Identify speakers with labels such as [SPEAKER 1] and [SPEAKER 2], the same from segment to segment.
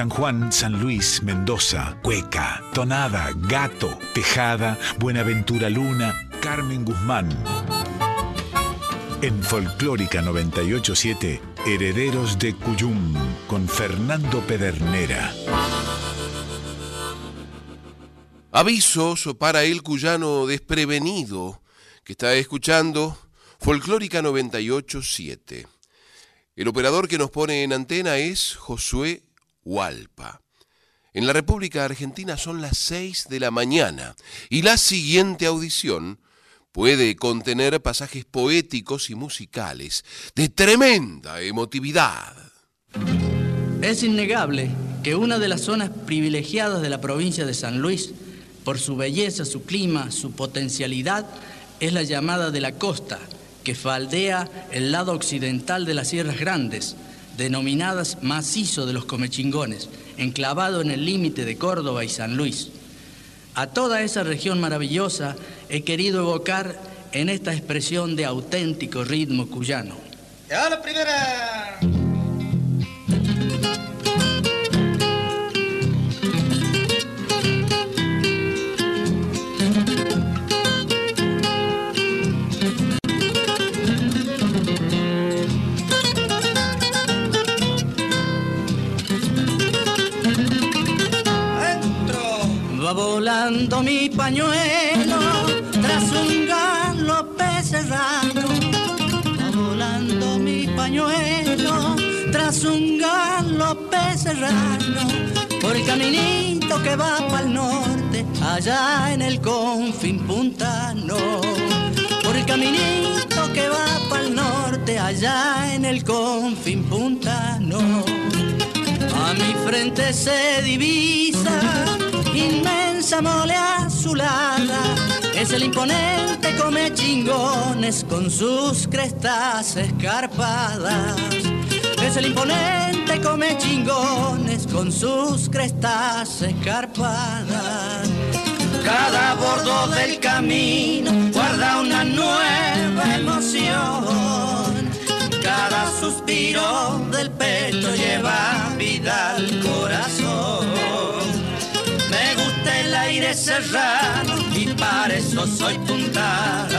[SPEAKER 1] San Juan, San Luis, Mendoza, Cueca, Tonada, Gato, Tejada, Buenaventura Luna, Carmen Guzmán. En Folclórica 987, Herederos de Cuyum, con Fernando Pedernera.
[SPEAKER 2] Avisos para el cuyano desprevenido que está escuchando Folclórica 987. El operador que nos pone en antena es Josué Hualpa. En la República Argentina son las 6 de la mañana y la siguiente audición puede contener pasajes poéticos y musicales de tremenda emotividad.
[SPEAKER 3] Es innegable que una de las zonas privilegiadas de la provincia de San Luis, por su belleza, su clima, su potencialidad, es la llamada de la costa, que faldea el lado occidental de las Sierras Grandes, denominadas macizo de los comechingones, enclavado en el límite de Córdoba y San Luis. A toda esa región maravillosa he querido evocar en esta expresión de auténtico ritmo cuyano.
[SPEAKER 4] ¡Ya la primera!
[SPEAKER 3] Volando mi pañuelo tras un galope serrano. Va volando mi pañuelo tras un galope serrano. Por el caminito que va para el norte, allá en el confín puntano. Por el caminito que va para el norte, allá en el confín puntano. A mi frente se divisa inmensa mole azulada. Es el imponente come chingones con sus crestas escarpadas. Es el imponente come chingones con sus crestas escarpadas. Cada bordo del camino guarda una nueva emoción. Cada suspiro del pecho lleva vida al aire serrano y para eso soy puntano.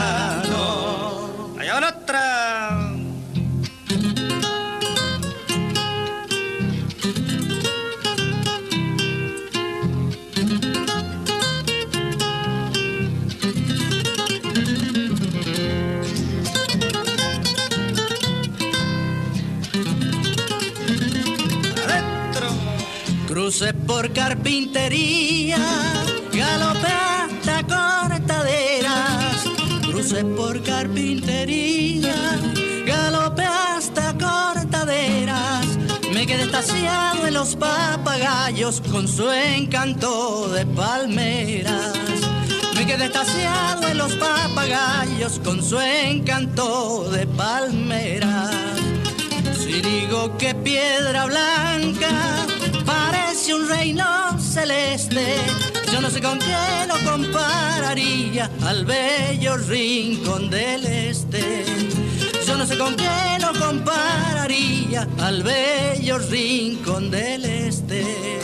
[SPEAKER 4] Allá va otra.
[SPEAKER 3] Cruce por carpintería, galope hasta cortaderas. Cruce por carpintería, galope hasta cortaderas. Me quedé estaciado en los papagayos con su encanto de palmeras. Me quedé estaciado en los papagayos con su encanto de palmeras. Si digo que piedra blanca parece un reino celeste, yo no sé con qué lo compararía al bello rincón del este. Yo no sé con qué lo compararía al bello rincón del este.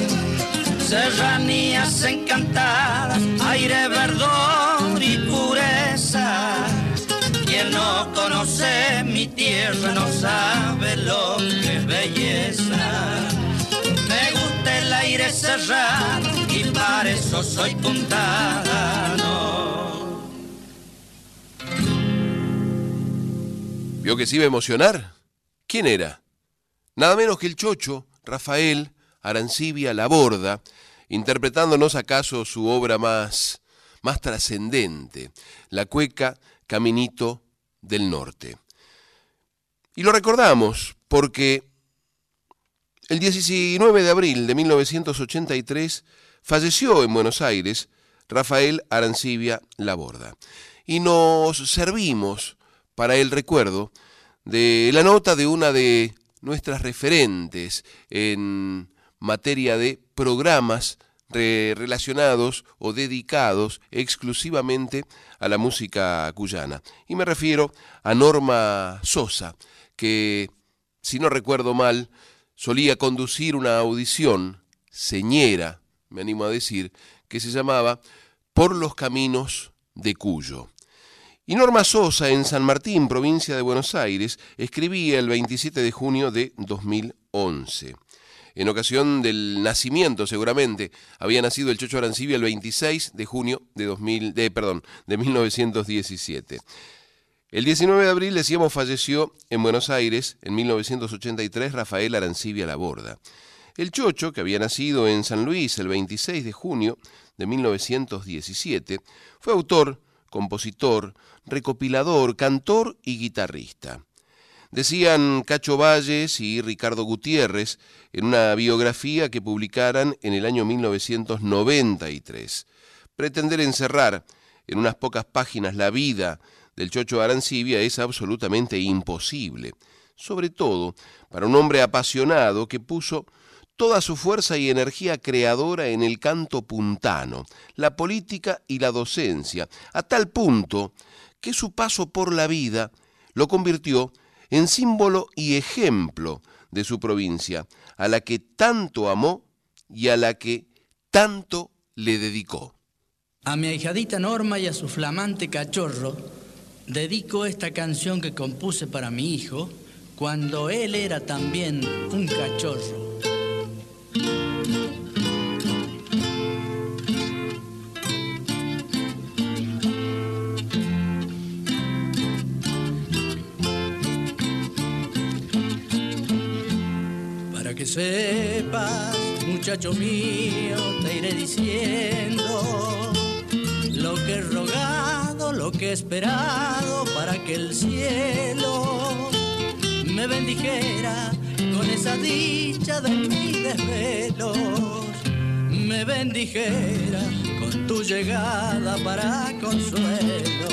[SPEAKER 3] Serranías encantadas, aire, verdor y pureza quien no conoce mi tierra no sabe lo que es belleza. Me gusta el aire serrano eso soy puntano.
[SPEAKER 2] ¿Vio que se iba a emocionar? ¿Quién era? Nada menos que el chocho, Rafael Arancibia Laborda, interpretándonos acaso su obra más, más trascendente, la cueca Caminito del Norte. Y lo recordamos porque el 19 de abril de 1983 falleció en Buenos Aires Rafael Arancibia Laborda. Y nos servimos para el recuerdo de la nota de una de nuestras referentes en materia de programas relacionados o dedicados exclusivamente a la música cuyana. Y me refiero a Norma Sosa, que, si no recuerdo mal, solía conducir una audición señera, me animo a decir, que se llamaba Por los Caminos de Cuyo. Y Norma Sosa, en San Martín, provincia de Buenos Aires, escribía el 27 de junio de 2011. En ocasión del nacimiento, seguramente, había nacido el Chocho Arancibia el 26 de junio de, 2000, de, perdón, de 1917. El 19 de abril, decíamos, falleció en Buenos Aires, en 1983, Rafael Arancibia Laborda. El Chocho, que había nacido en San Luis el 26 de junio de 1917, fue autor, compositor, recopilador, cantor y guitarrista. Decían Cacho Valles y Ricardo Gutiérrez en una biografía que publicaran en el año 1993. Pretender encerrar en unas pocas páginas la vida del Chocho Arancibia es absolutamente imposible, sobre todo para un hombre apasionado que puso toda su fuerza y energía creadora en el canto puntano, la política y la docencia, a tal punto que su paso por la vida lo convirtió en símbolo y ejemplo de su provincia, a la que tanto amó y a la que tanto le dedicó.
[SPEAKER 3] A mi ahijadita Norma y a su flamante cachorro dedico esta canción que compuse para mi hijo cuando él era también un cachorro. Sepas, muchacho mío, te iré diciendo lo que he rogado, lo que he esperado para que el cielo me bendijera con esa dicha de mis desvelos. Me bendijera con tu llegada para consuelo.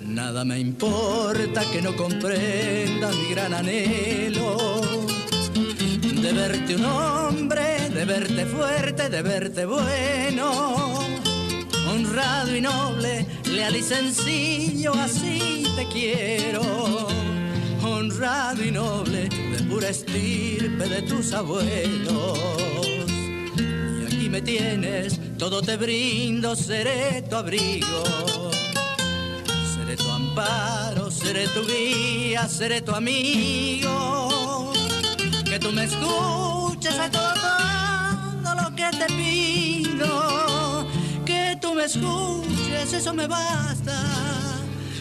[SPEAKER 3] Nada me importa que no comprenda mi gran anhelo de verte un hombre, de verte fuerte, de verte bueno, honrado y noble, leal y sencillo, así te quiero, honrado y noble, de pura estirpe de tus abuelos. Y aquí me tienes, todo te brindo, seré tu abrigo. Seré tu amparo, seré tu guía, seré tu amigo tú me escuches a todo, lo que te pido, que tú me escuches, eso me basta,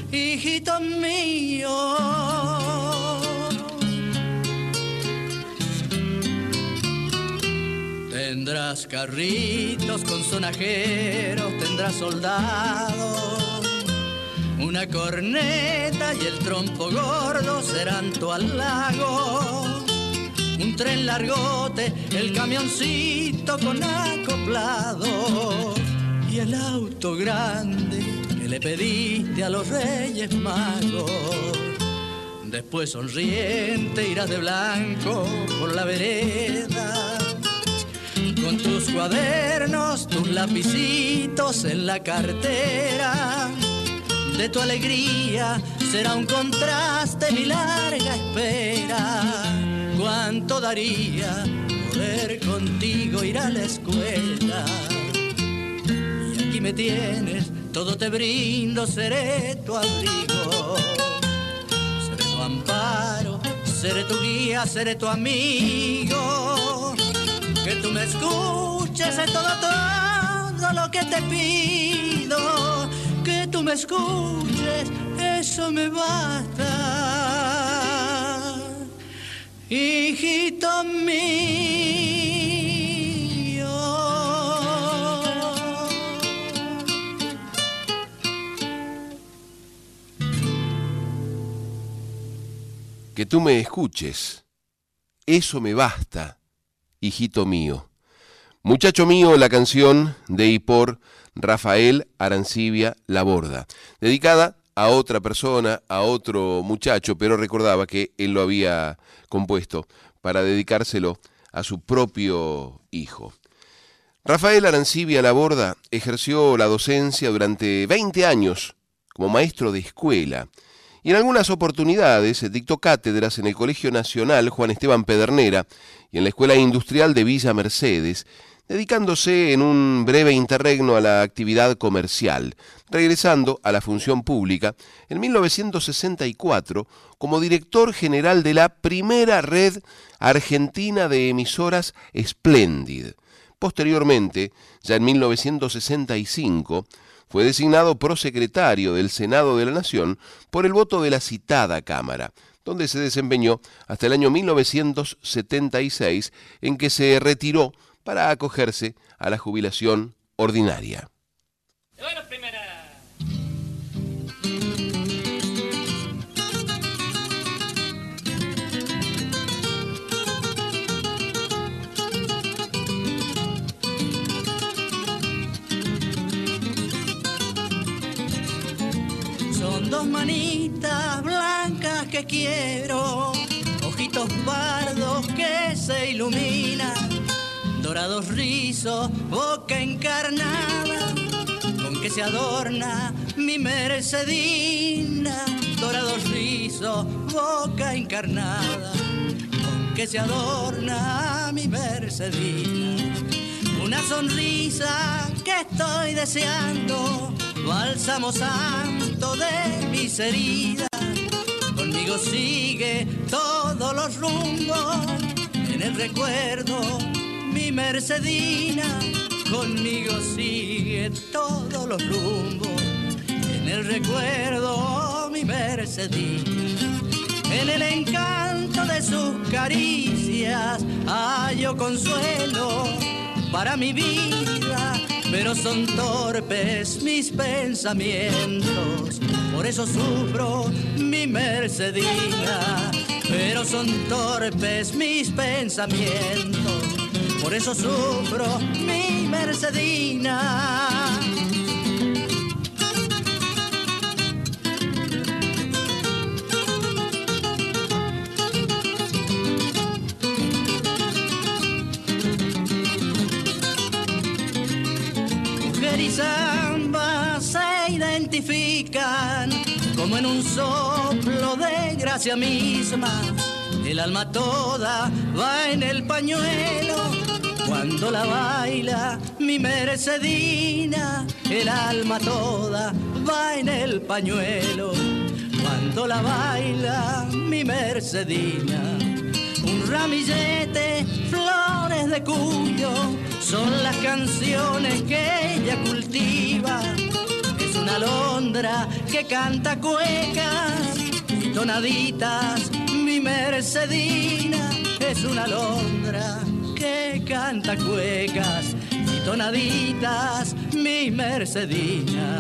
[SPEAKER 3] hijito mío. Tendrás carritos con sonajeros, tendrás soldados, una corneta y el trompo gordo serán tu halago un tren largote, el camioncito con acoplado y el auto grande que le pediste a los reyes magos. Después sonriente irás de blanco por la vereda con tus cuadernos, tus lapicitos en la cartera. De tu alegría será un contraste mi larga espera cuánto daría poder contigo ir a la escuela. Y aquí me tienes, todo te brindo, seré tu abrigo, seré tu amparo, seré tu guía, seré tu amigo. Que tú me escuches en todo, todo lo que te pido. Que tú me escuches, eso me basta hijito mío.
[SPEAKER 2] Que tú me escuches, eso me basta, hijito mío. Muchacho mío, la canción de y por Rafael Arancibia Laborda, dedicada a otra persona, a otro muchacho, pero recordaba que él lo había compuesto para dedicárselo a su propio hijo. Rafael Arancibia Laborda ejerció la docencia durante 20 años como maestro de escuela y en algunas oportunidades dictó cátedras en el Colegio Nacional Juan Esteban Pedernera y en la Escuela Industrial de Villa Mercedes, dedicándose en un breve interregno a la actividad comercial, regresando a la función pública en 1964 como director general de la primera red argentina de emisoras Splendid. Posteriormente, ya en 1965, fue designado prosecretario del Senado de la Nación por el voto de la citada Cámara, donde se desempeñó hasta el año 1976, en que se retiró para acogerse a la jubilación ordinaria.
[SPEAKER 3] Son dos manitas blancas que quiero, ojitos pardos que se iluminan dorados rizos, boca encarnada, con que se adorna mi mercedina, dorados rizos, boca encarnada, con que se adorna mi mercedina. Una sonrisa que estoy deseando, bálsamo santo de mis heridas. Conmigo sigue todos los rumbos en el recuerdo Mercedina, conmigo sigue todos los rumbos. En el recuerdo mi Mercedina, en el encanto de sus caricias, hallo consuelo para mi vida. Pero son torpes mis pensamientos, por eso sufro mi Mercedina. Pero son torpes mis pensamientos por eso sufro mi Mercedina. Mujer y se identifican como en un soplo de gracia misma. El alma toda va en el pañuelo cuando la baila mi Mercedina, el alma toda va en el pañuelo. Cuando la baila mi Mercedina, un ramillete, flores de cuyo, son las canciones que ella cultiva. Es una alondra que canta cuecas y tonaditas, mi Mercedina es una alondra que canta cuecas y tonaditas, mi Mercedina.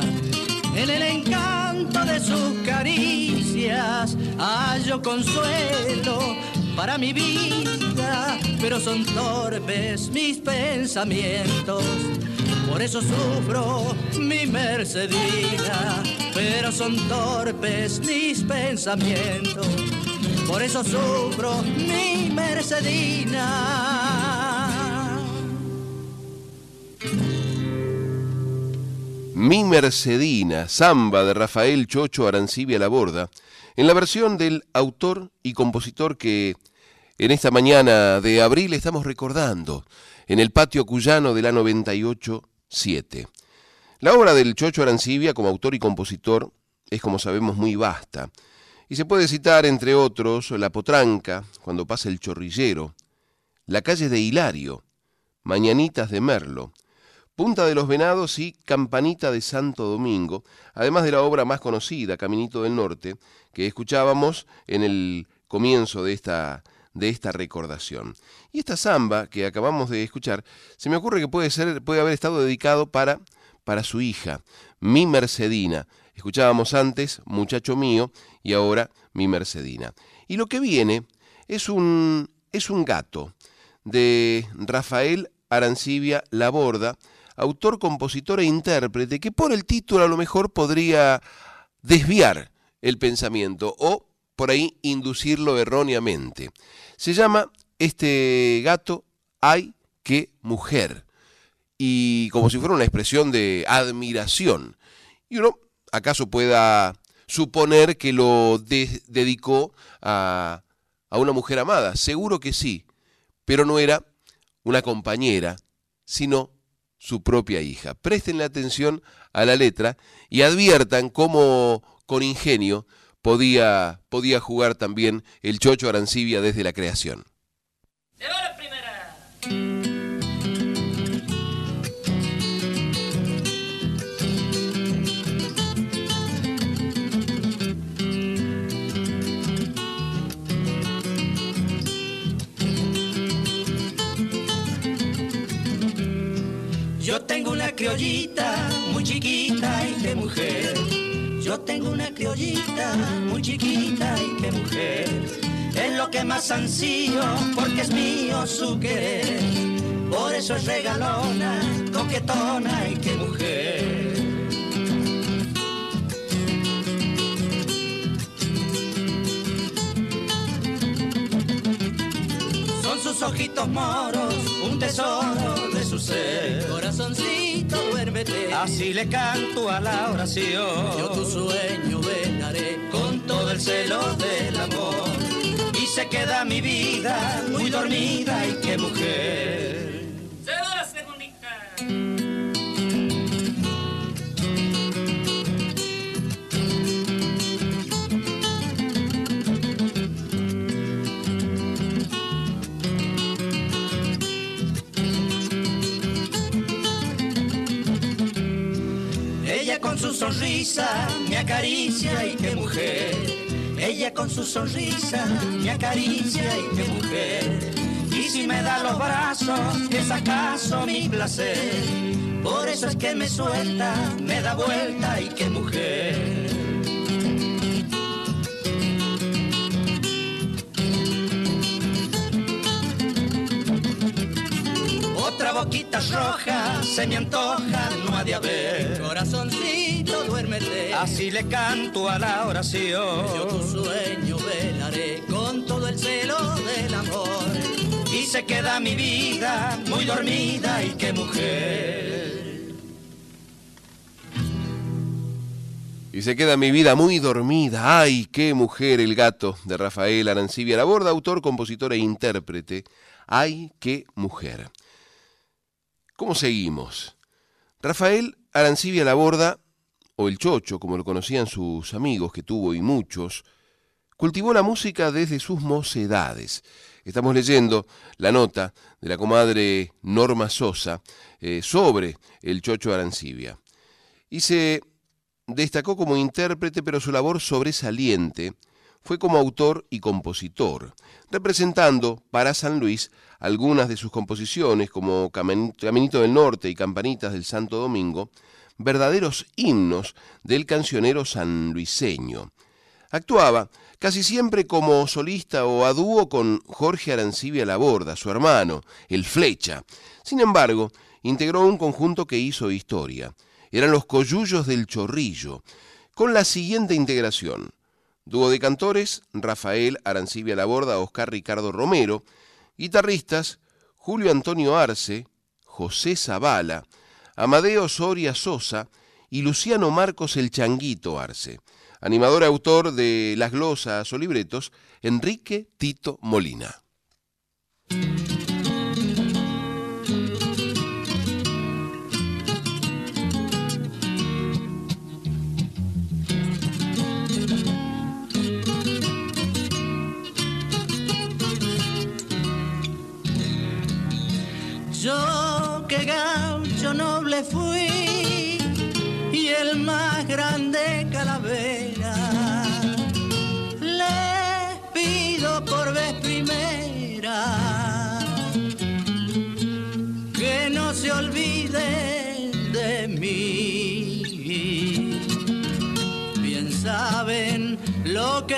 [SPEAKER 3] En el encanto de sus caricias hallo consuelo para mi vida, pero son torpes mis pensamientos. Por eso sufro mi Mercedina, pero son torpes mis pensamientos. Por eso sufro mi Mercedina.
[SPEAKER 2] Mi Mercedina, samba de Rafael Chocho Arancibia La Borda, en la versión del autor y compositor que en esta mañana de abril estamos recordando en el patio cuyano de la 98-7. La obra del Chocho Arancibia como autor y compositor es, como sabemos, muy vasta. Y se puede citar, entre otros, La Potranca, cuando pasa el chorrillero, La calle de Hilario, Mañanitas de Merlo, Punta de los Venados y Campanita de Santo Domingo, además de la obra más conocida, Caminito del Norte, que escuchábamos en el comienzo de esta, de esta recordación. Y esta samba que acabamos de escuchar, se me ocurre que puede, ser, puede haber estado dedicado para, para su hija, mi Mercedina. Escuchábamos antes Muchacho mío y ahora mi Mercedina. Y lo que viene es un, es un gato de Rafael Arancibia Laborda, autor, compositor e intérprete, que por el título a lo mejor podría desviar el pensamiento o por ahí inducirlo erróneamente. Se llama este gato Ay, qué mujer. Y como si fuera una expresión de admiración. Y uno acaso pueda suponer que lo dedicó a, a una mujer amada. Seguro que sí, pero no era una compañera, sino su propia hija. Prestenle atención a la letra y adviertan cómo con ingenio podía, podía jugar también el Chocho Arancibia desde la creación.
[SPEAKER 5] Yo criollita muy chiquita y qué mujer. Yo tengo una criollita muy chiquita y qué mujer. Es lo que más ansío porque es mío su querer. Por eso es regalona, coquetona y qué mujer. Son sus ojitos moros, un tesoro de su ser.
[SPEAKER 3] Corazoncito,
[SPEAKER 5] Así le canto a la oración.
[SPEAKER 3] Yo tu sueño velaré
[SPEAKER 5] con todo el celo del amor. Y se queda mi vida muy dormida y qué mujer.
[SPEAKER 4] Se va la segundita.
[SPEAKER 5] Con su sonrisa me acaricia y qué mujer. Ella con su sonrisa me acaricia y qué mujer. Y si me da los brazos, es acaso mi placer. Por eso es que me suelta, me da vuelta y qué mujer. Otra boquita roja se me antoja, no ha de haber.
[SPEAKER 3] Corazoncito, duérmete.
[SPEAKER 5] Así le canto a la oración.
[SPEAKER 3] Yo tu sueño velaré con todo el celo del amor.
[SPEAKER 5] Y se queda mi vida muy dormida y qué mujer.
[SPEAKER 2] Y se queda mi vida muy dormida. ¡Ay, qué mujer el gato! de Rafael Arancibia Laborda, autor, compositor e intérprete. ¡Ay, qué mujer! ¿Cómo seguimos? Rafael Arancibia Laborda, o el Chocho, como lo conocían sus amigos, que tuvo y muchos, cultivó la música desde sus mocedades. Estamos leyendo la nota de la comadre Norma Sosa eh, sobre el Chocho Arancibia. Y se destacó como intérprete, pero su labor sobresaliente fue como autor y compositor, representando para San Luis algunas de sus composiciones como Caminito del Norte y Campanitas del Santo Domingo, verdaderos himnos del cancionero sanluiseño. Actuaba casi siempre como solista o a dúo con Jorge Arancibia Laborda, su hermano, el Flecha. Sin embargo, integró un conjunto que hizo historia. Eran los Coyullos del Chorrillo, con la siguiente integración. Dúo de cantores, Rafael Arancibia Laborda, Oscar Ricardo Romero, Guitarristas, Julio Antonio Arce, José Zavala, Amadeo Soria Sosa y Luciano Marcos el Changuito Arce. Animador autor de las glosas o libretos, Enrique Tito Molina.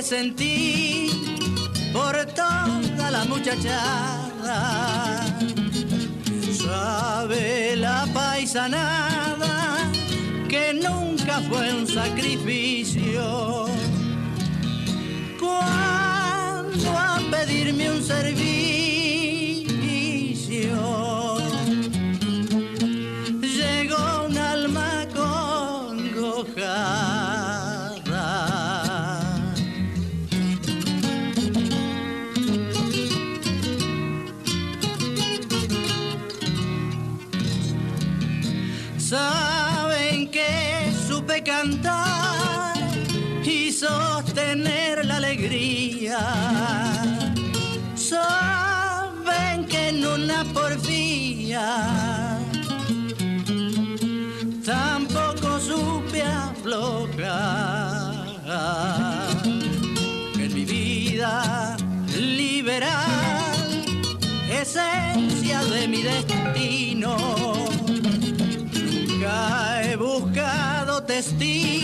[SPEAKER 3] Sentí por toda la muchachada sabe la paisanada que nunca fue un sacrificio. Cuando a pedirme un servicio esencia de mi destino. Nunca he buscado testigos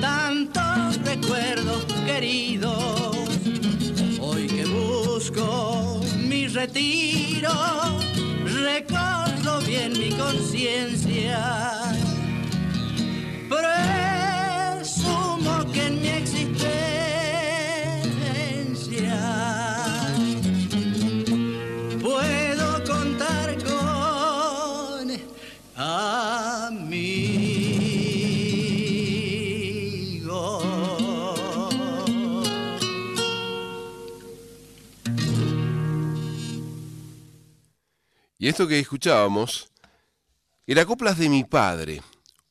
[SPEAKER 3] tantos recuerdos queridos. Hoy que busco mi retiro, recorro bien mi conciencia.
[SPEAKER 2] Y esto que escuchábamos era Coplas de mi padre,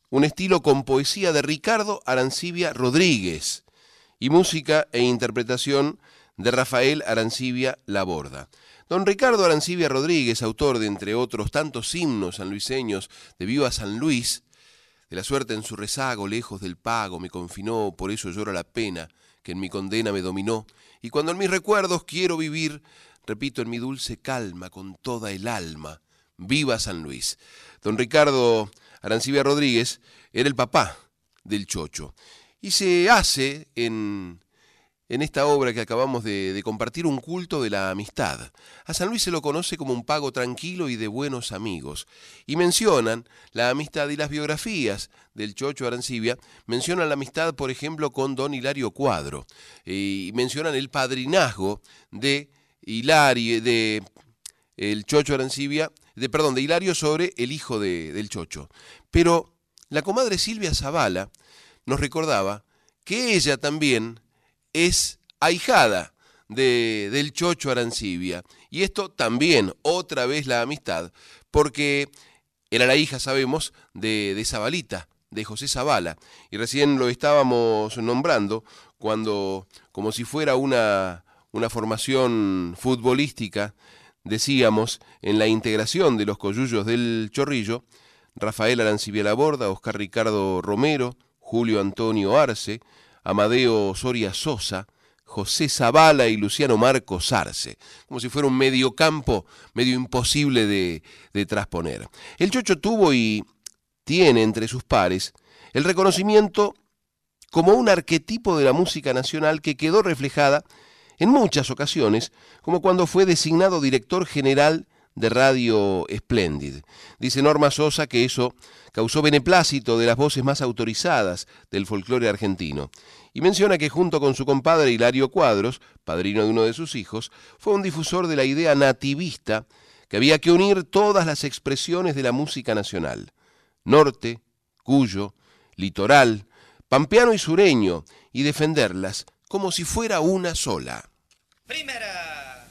[SPEAKER 2] un estilo con poesía de Ricardo Arancibia Rodríguez y música e interpretación de Rafael Arancibia Laborda. Don Ricardo Arancibia Rodríguez, autor de entre otros tantos himnos sanluiseños de Viva San Luis, de la suerte en su rezago, lejos del pago, me confinó, por eso lloro la pena que en mi condena me dominó, y cuando en mis recuerdos quiero vivir, repito en mi dulce calma, con toda el alma, viva San Luis. Don Ricardo Arancibia Rodríguez era el papá del Chocho, y se hace en, en esta obra que acabamos de, de compartir un culto de la amistad. A San Luis se lo conoce como un pago tranquilo y de buenos amigos, y mencionan la amistad y las biografías del Chocho Arancibia, mencionan la amistad, por ejemplo, con don Hilario Cuadro, y mencionan el padrinazgo de De el Chocho Arancibia, de, perdón, de Hilario sobre el hijo de- del Chocho. Pero la comadre Silvia Zavala nos recordaba que ella también es ahijada de- del Chocho Arancibia. Y esto también, otra vez la amistad, porque era la hija, sabemos, de, de Zabalita, de José Zavala. Y recién lo estábamos nombrando cuando, como si fuera una, una formación futbolística, decíamos, en la integración de los coyullos del Chorrillo, Rafael Arancibia Laborda, Oscar Ricardo Romero, Julio Antonio Arce, Amadeo Soria Sosa, José Zavala y Luciano Marcos Arce, como si fuera un mediocampo medio imposible de, de trasponer. El Chocho tuvo y tiene entre sus pares el reconocimiento como un arquetipo de la música nacional que quedó reflejada en muchas ocasiones, como cuando fue designado director general de Radio Splendid. Dice Norma Sosa que eso causó beneplácito de las voces más autorizadas del folclore argentino. Y menciona que junto con su compadre Hilario Cuadros, padrino de uno de sus hijos, fue un difusor de la idea nativista que había que unir todas las expresiones de la música nacional. Norte, Cuyo, litoral, pampeano y sureño, y defenderlas como si fuera una sola.
[SPEAKER 5] Primera.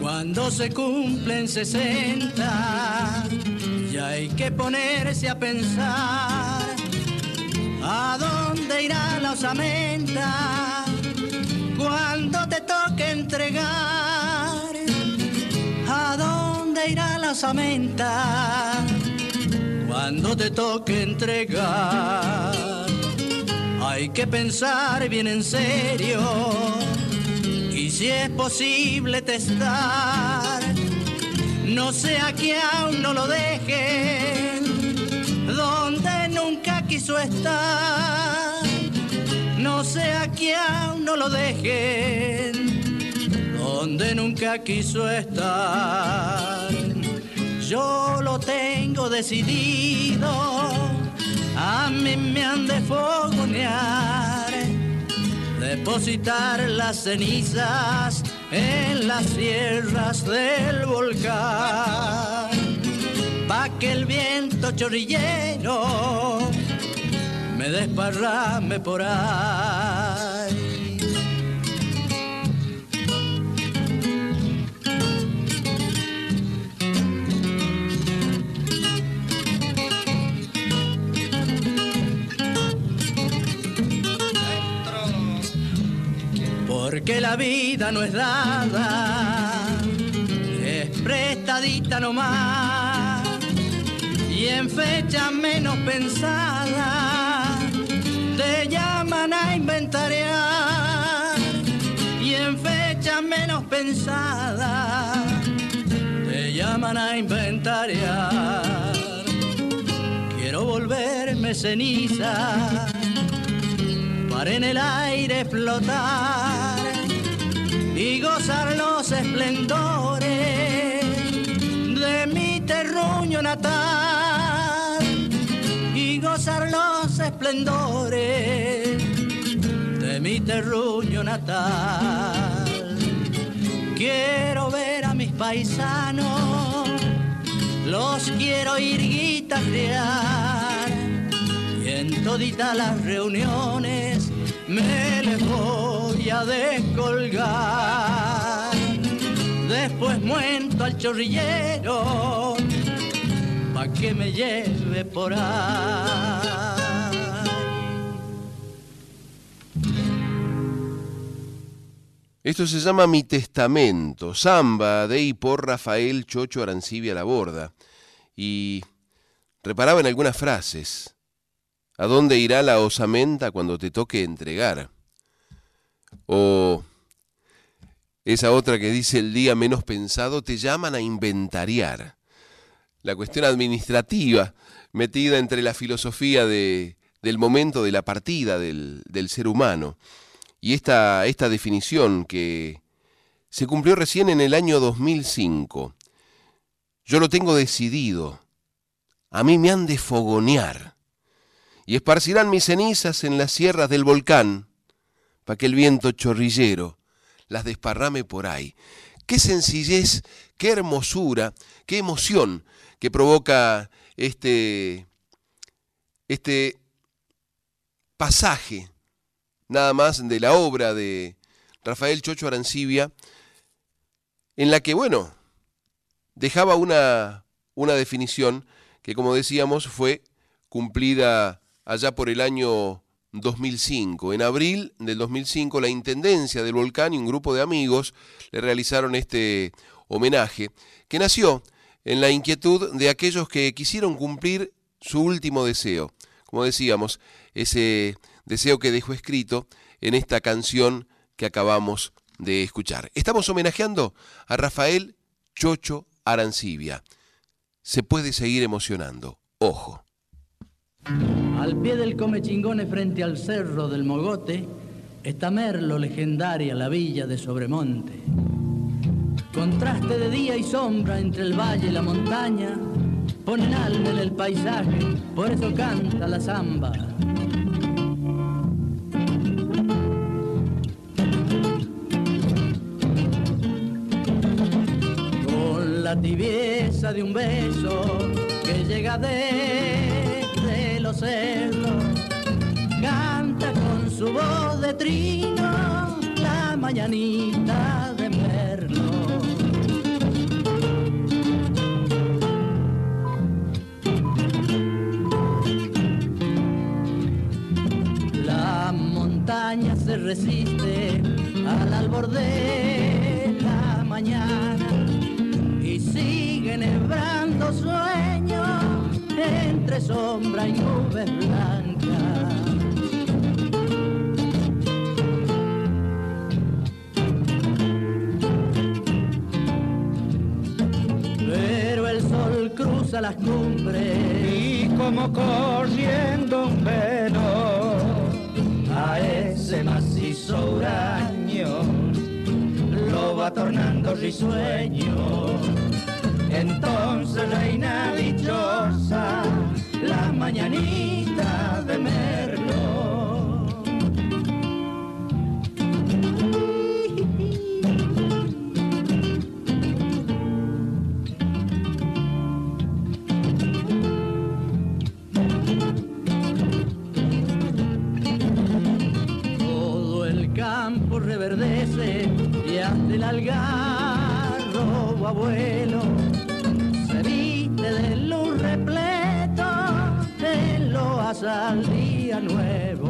[SPEAKER 3] Cuando se cumplen 60, ya hay que ponerse a pensar a dónde irá la osamenta cuando te toque entregar? ¿A dónde irá la osamenta cuando te toque entregar? Hay que pensar bien en serio y si es posible testar. No sea que aún no lo dejen donde nunca quiso estar. No sea que aún no lo dejen donde nunca quiso estar. Yo lo tengo decidido a mí me han de fogonear, depositar las cenizas en las sierras del volcán, pa' que el viento chorrillero me desparrame por ahí. porque la vida no es dada, es prestadita nomás, y en fecha menos pensada llaman a inventariar, y en fecha menos pensada te llaman a inventariar. Quiero volverme ceniza para en el aire flotar y gozar los esplendores de mi terruño natal y gozar los esplendores terruño natal. Quiero ver a mis paisanos, los quiero ir guitarrear y en toditas las reuniones me les voy a descolgar. Después muento al chorrillero pa' que me lleve por ahí.
[SPEAKER 2] Esto se llama Mi Testamento, samba de y por Rafael Chocho Arancibia La Borda. Y reparaba en algunas frases. ¿A dónde irá la osamenta cuando te toque entregar? O esa otra que dice el día menos pensado, te llaman a inventariar. La cuestión administrativa metida entre la filosofía de, del momento de la partida del, del ser humano. Y esta, esta definición que se cumplió recién en el año 2005. Yo lo tengo decidido. A mí me han de fogonear y esparcirán mis cenizas en las sierras del volcán, para que el viento chorrillero las desparrame por ahí. Qué sencillez, qué hermosura, qué emoción que provoca este, este pasaje, nada más de la obra de Rafael Chocho Arancibia, en la que, bueno, dejaba una, una definición que, como decíamos, fue cumplida allá por el año 2005. En abril del 2005 la Intendencia del Volcán y un grupo de amigos le realizaron este homenaje que nació en la inquietud de aquellos que quisieron cumplir su último deseo. Como decíamos, ese deseo que dejó escrito en esta canción que acabamos de escuchar. Estamos homenajeando a Rafael Chocho Arancibia. Se puede seguir emocionando. Ojo.
[SPEAKER 3] Al pie del Comechingones frente al cerro del Mogote está Merlo legendaria, la villa de Sobremonte. Contraste de día y sombra entre el valle y la montaña, ponen alma en el paisaje, por eso canta la zamba. La tibieza de un beso que llega de los cerros, canta con su voz de trino la mañanita de Merlo. La se resiste al albor de la mañana sigue nebrando sueños entre sombra y nubes blancas. Pero el sol cruza las cumbres
[SPEAKER 5] y como corriendo un velo a ese macizo huraño lo va tornando risueño. Entonces reina dichosa la mañanita de Merlo.
[SPEAKER 3] Todo el campo reverdece y ante el algarrobo abuelo lo al día nuevo.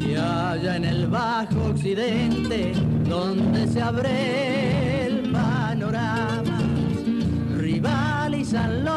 [SPEAKER 3] Y allá en el bajo occidente, donde se abre el panorama, rivalizan los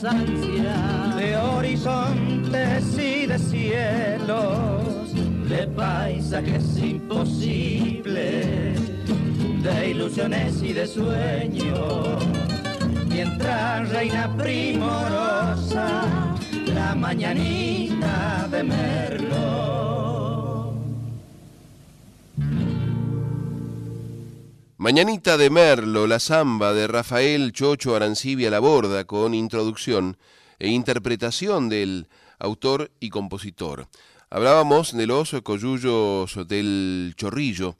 [SPEAKER 3] las
[SPEAKER 5] de horizontes y de cielos, de paisajes imposibles, de ilusiones y de sueños. Mientras reina primorosa la mañanita de Merlo.
[SPEAKER 2] Mañanita de Merlo, la samba de Rafael Chocho Arancibia Laborda, con introducción e interpretación del autor y compositor. Hablábamos de los coyullos del Chorrillo,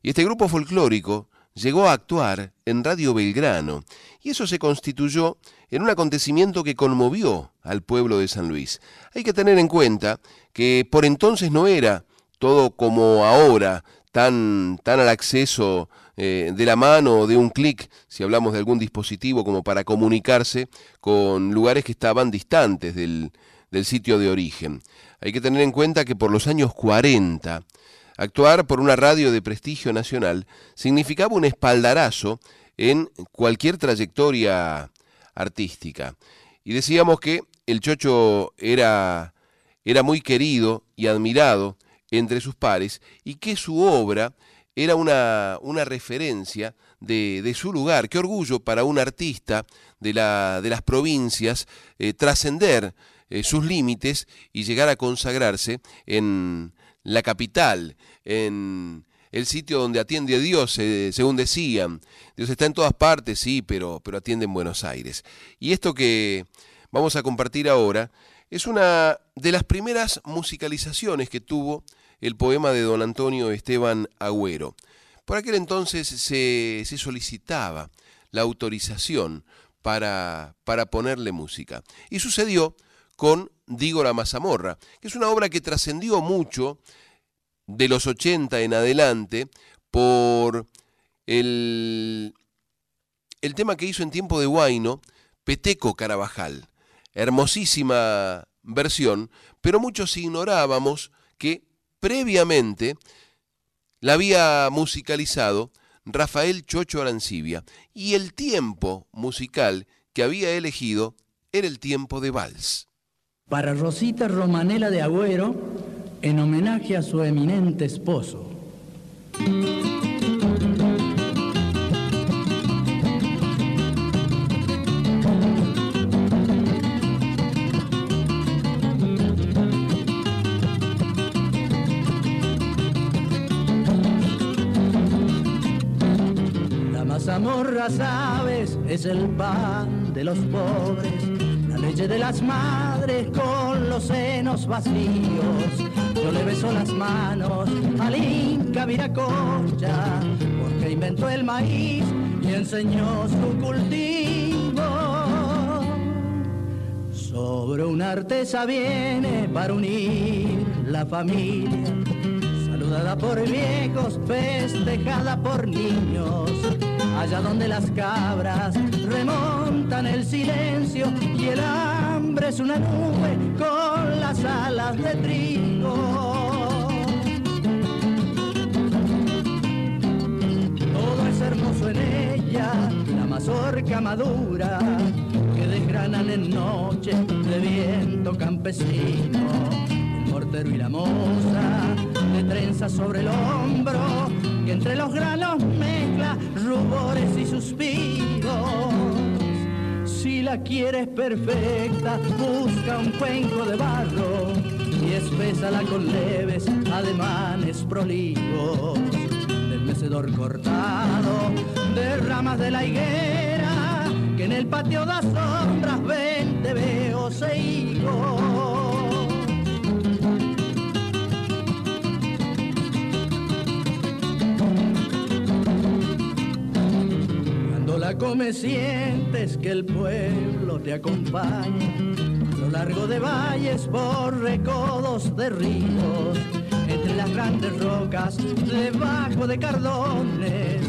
[SPEAKER 2] y este grupo folclórico llegó a actuar en Radio Belgrano, y eso se constituyó en un acontecimiento que conmovió al pueblo de San Luis. Hay que tener en cuenta que por entonces no era todo como ahora, tan, tan al acceso eh, de la mano o de un clic, si hablamos de algún dispositivo como para comunicarse con lugares que estaban distantes del, del sitio de origen. Hay que tener en cuenta que por los años 40, actuar por una radio de prestigio nacional significaba un espaldarazo en cualquier trayectoria artística. Y decíamos que el Chocho era, era muy querido y admirado entre sus pares y que su obra era una, una referencia de, de, su lugar. Qué orgullo para un artista de, la, de las provincias eh, trascender eh, sus límites y llegar a consagrarse en la capital, en el sitio donde atiende a Dios, eh, según decían. Dios está en todas partes, sí, pero, pero atiende en Buenos Aires. Y esto que vamos a compartir ahora es una de las primeras musicalizaciones que tuvo el poema de don Antonio Esteban Agüero. Por aquel entonces se, se solicitaba la autorización para, para, ponerle música. Y sucedió con Dígora Mazamorra, que es una obra que trascendió mucho de los 80 en adelante por el, el tema que hizo en tiempo de Guaino, Peteco Carabajal. Hermosísima versión, pero muchos ignorábamos que previamente la había musicalizado Rafael Chocho Arancibia y el tiempo musical que había elegido era el tiempo de vals.
[SPEAKER 3] Para Rosita Romanela de Agüero, en homenaje a su eminente esposo. Mazamorra, sabes, es el pan de los pobres, la leche de las madres con los senos vacíos. Yo le beso las manos al Inca Viracocha, porque inventó el maíz y enseñó su cultivo. Sobre un artesa viene para unir la familia, saludada por viejos, festejada por niños, allá donde las cabras remontan el silencio y el hambre es una nube con las alas de trigo. hermoso en ella, la mazorca madura que desgranan en noche de viento campesino. Mortero y la moza de trenza sobre el hombro, que entre los granos mezcla rubores y suspiros. Si la quieres perfecta, busca un cuenco de barro y espésala con leves ademanes prolijos mecedor cortado de ramas de la higuera que en el patio da sombras veinte veo se Cuando la comes sientes que el pueblo te acompaña a lo largo de valles por recodos de ríos entre las grandes rocas, debajo de cardones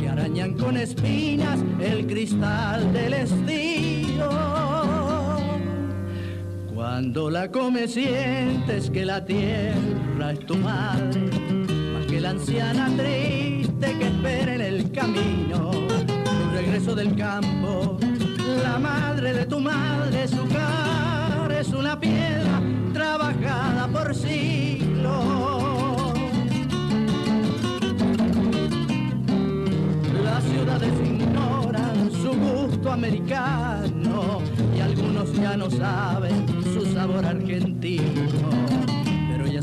[SPEAKER 3] que arañan con espinas el cristal del estío. Cuando la comes sientes que la tierra es tu madre, más que la anciana triste que espera en el camino, del campo, la madre de tu madre, su cara es una piedra trabajada por siglos. Las ciudades ignoran su gusto americano y algunos ya no saben su sabor argentino.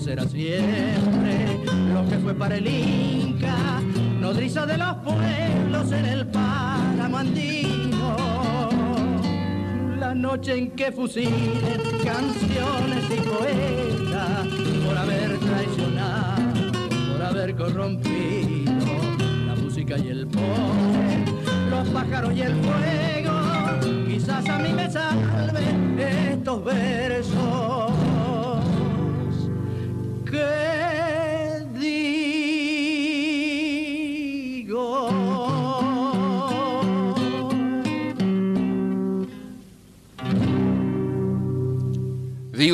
[SPEAKER 3] Será siempre lo que fue para el Inca, nodriza de los pueblos en el páramo andino la noche en que fusilen canciones y poetas por haber traicionado, por haber corrompido la música y el poder, los pájaros y el fuego. Quizás a mí me salven estos versos.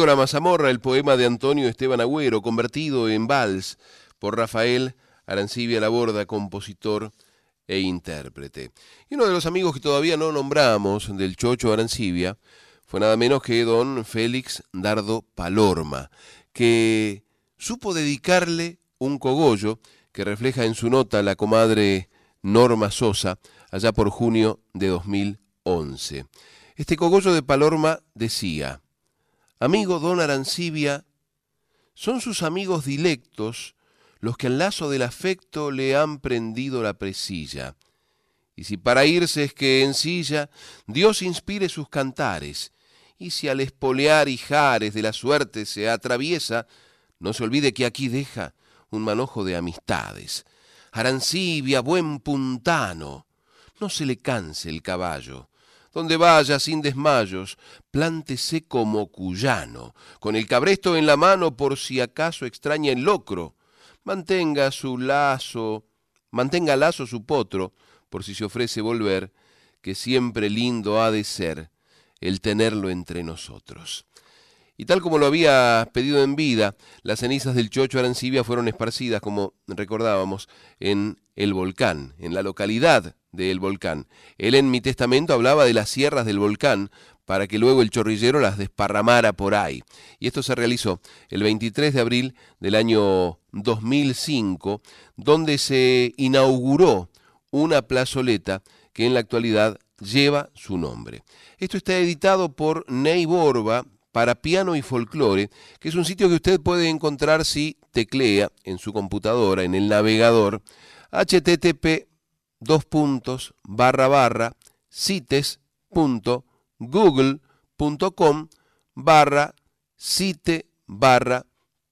[SPEAKER 2] La mazamorra, el poema de Antonio Esteban Agüero, convertido en vals por Rafael Arancibia Laborda, compositor e intérprete. Y uno de los amigos que todavía no nombramos del Chocho Arancibia fue nada menos que don Félix Dardo Palorma, que supo dedicarle un cogollo que refleja en su nota la comadre Norma Sosa allá por junio de 2011. Este cogollo de Palorma decía, Amigo don Arancibia, son sus amigos dilectos los que al lazo del afecto le han prendido la presilla. Y si para irse es que en silla Dios inspire sus cantares, y si al espolear hijares de la suerte se atraviesa, no se olvide que aquí deja un manojo de amistades. Arancibia, buen puntano, no se le canse el caballo, donde vaya sin desmayos, plántese como cuyano, con el cabresto en la mano por si acaso extraña el locro. Mantenga su lazo, mantenga lazo su potro, por si se ofrece volver, que siempre lindo ha de ser el tenerlo entre nosotros. Y tal como lo había pedido en vida, las cenizas del Chocho Arancibia fueron esparcidas, como recordábamos, en el volcán, en la localidad del volcán. Él en mi testamento hablaba de las sierras del volcán para que luego el chorrillero las desparramara por ahí. Y esto se realizó el 23 de abril del año 2005, donde se inauguró una plazoleta que en la actualidad lleva su nombre. Esto está editado por Ney Borba para piano y folclore, que es un sitio que usted puede encontrar si teclea en su computadora, en el navegador, http dos puntos, barra barra, cites.google.com barra cite barra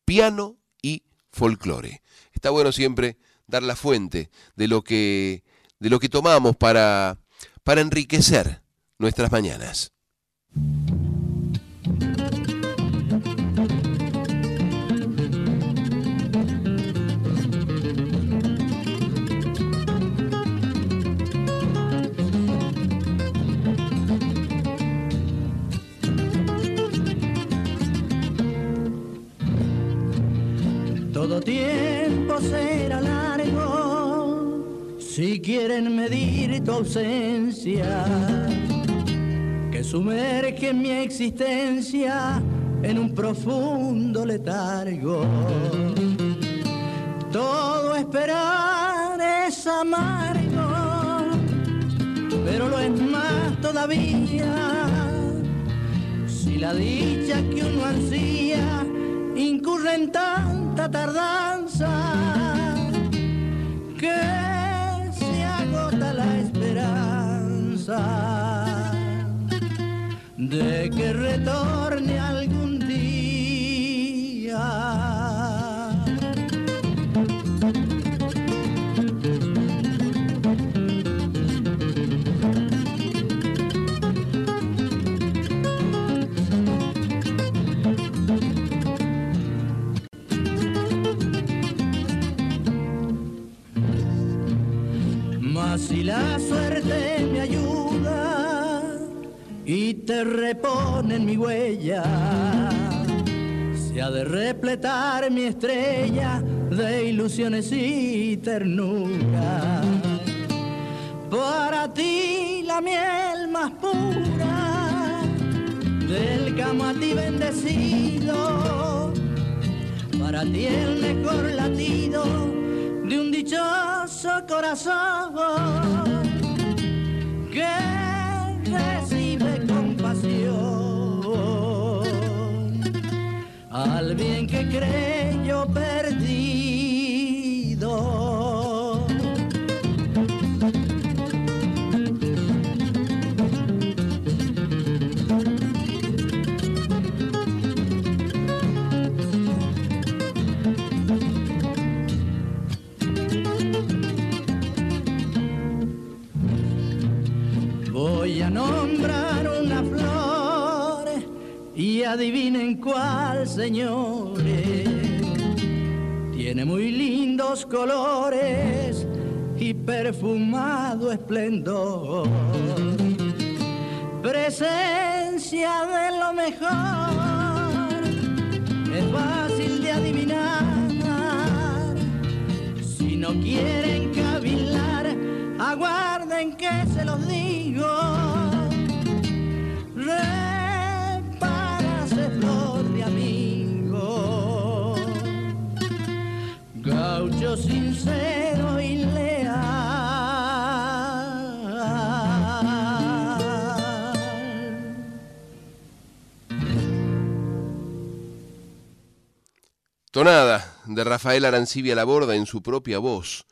[SPEAKER 2] piano y folclore. Está bueno siempre dar la fuente de lo que de lo que tomamos para, para enriquecer nuestras mañanas.
[SPEAKER 3] Todo tiempo será largo si quieren medir tu ausencia, que sumerge mi existencia en un profundo letargo. Todo esperar es amargo, pero lo es más todavía si la dicha que uno ansía incurre en tanta tardanza que se agota la esperanza de que retorne la suerte me ayuda y te repone en mi huella, se ha de repletar mi estrella de ilusiones y ternura. Para ti la miel más pura del camati bendecido, para ti el mejor latido de un dichoso corazón que recibe compasión al bien que creyó adivinen cuál, señores. Tiene muy lindos colores y perfumado esplendor. Presencia de lo mejor, es fácil de adivinar. Si no quieren cavilar, aguarden que se los digo. Gaucho sincero y leal.
[SPEAKER 2] Tonada de Rafael Arancibia Laborda en su propia voz.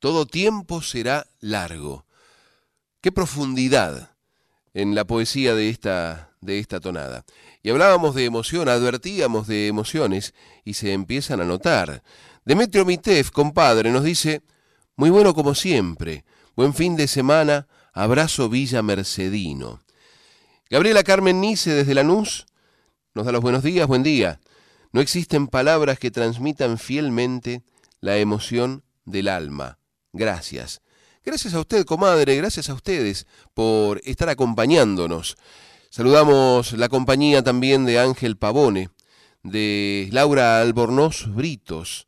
[SPEAKER 2] Todo tiempo será largo. Qué profundidad en la poesía de esta, de esta tonada. Y hablábamos de emoción, advertíamos de emociones y se empiezan a notar. Demetrio Mitef, compadre, nos dice, muy bueno como siempre, buen fin de semana, abrazo Villa Mercedino. Gabriela Carmen Nice desde Lanús nos da los buenos días, buen día. No existen palabras que transmitan fielmente la emoción del alma. Gracias. Gracias a usted, comadre, gracias a ustedes por estar acompañándonos. Saludamos la compañía también de Ángel Pavone, de Laura Albornoz Britos,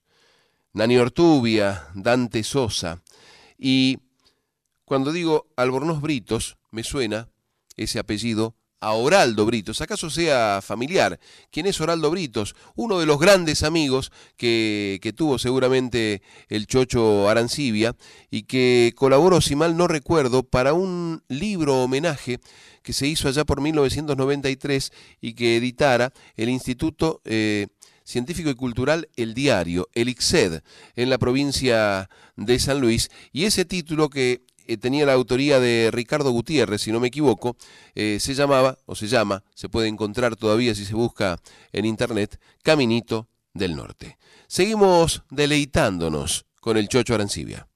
[SPEAKER 2] Nani Ortubia, Dante Sosa. Y cuando digo Albornoz Britos, me suena ese apellido a Oraldo Britos, acaso sea familiar. ¿Quién es Oraldo Britos? Uno de los grandes amigos que, que, tuvo seguramente el Chocho Arancibia y que colaboró, si mal no recuerdo, para un libro homenaje que se hizo allá por 1993 y que editara el Instituto eh, Científico y Cultural El Diario, el ICSED, en la provincia de San Luis. Y ese título que eh, tenía la autoría de Ricardo Gutiérrez, si no me equivoco, eh, se llamaba, o se llama, se puede encontrar todavía si se busca en internet, Caminito del Norte. Seguimos deleitándonos con el Chocho Arancibia.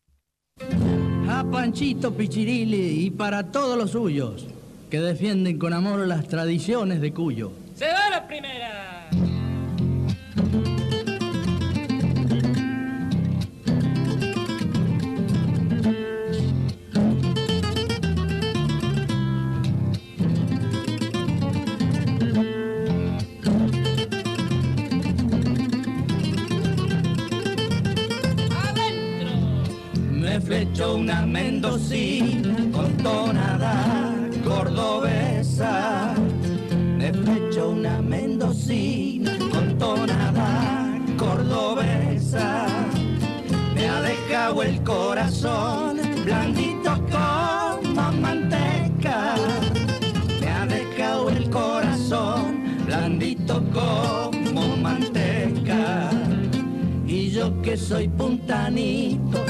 [SPEAKER 3] Pa Panchito Pichirili y para todos los suyos que defienden con amor las tradiciones de Cuyo.
[SPEAKER 4] Se va la primera.
[SPEAKER 5] Mendocina con tonada cordobesa. Me flechó una mendocina con tonada cordobesa. Me ha dejado el corazón blandito como manteca. Me ha dejado el corazón blandito como manteca. Y yo que soy puntanito,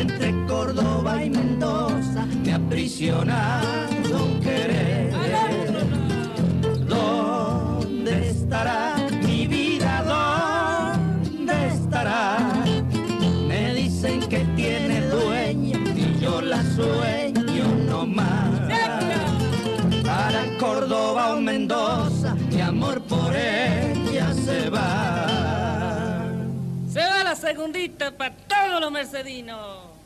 [SPEAKER 5] Entre Córdoba y Mendoza me aprisiona
[SPEAKER 4] segundita para todos los mercedinos.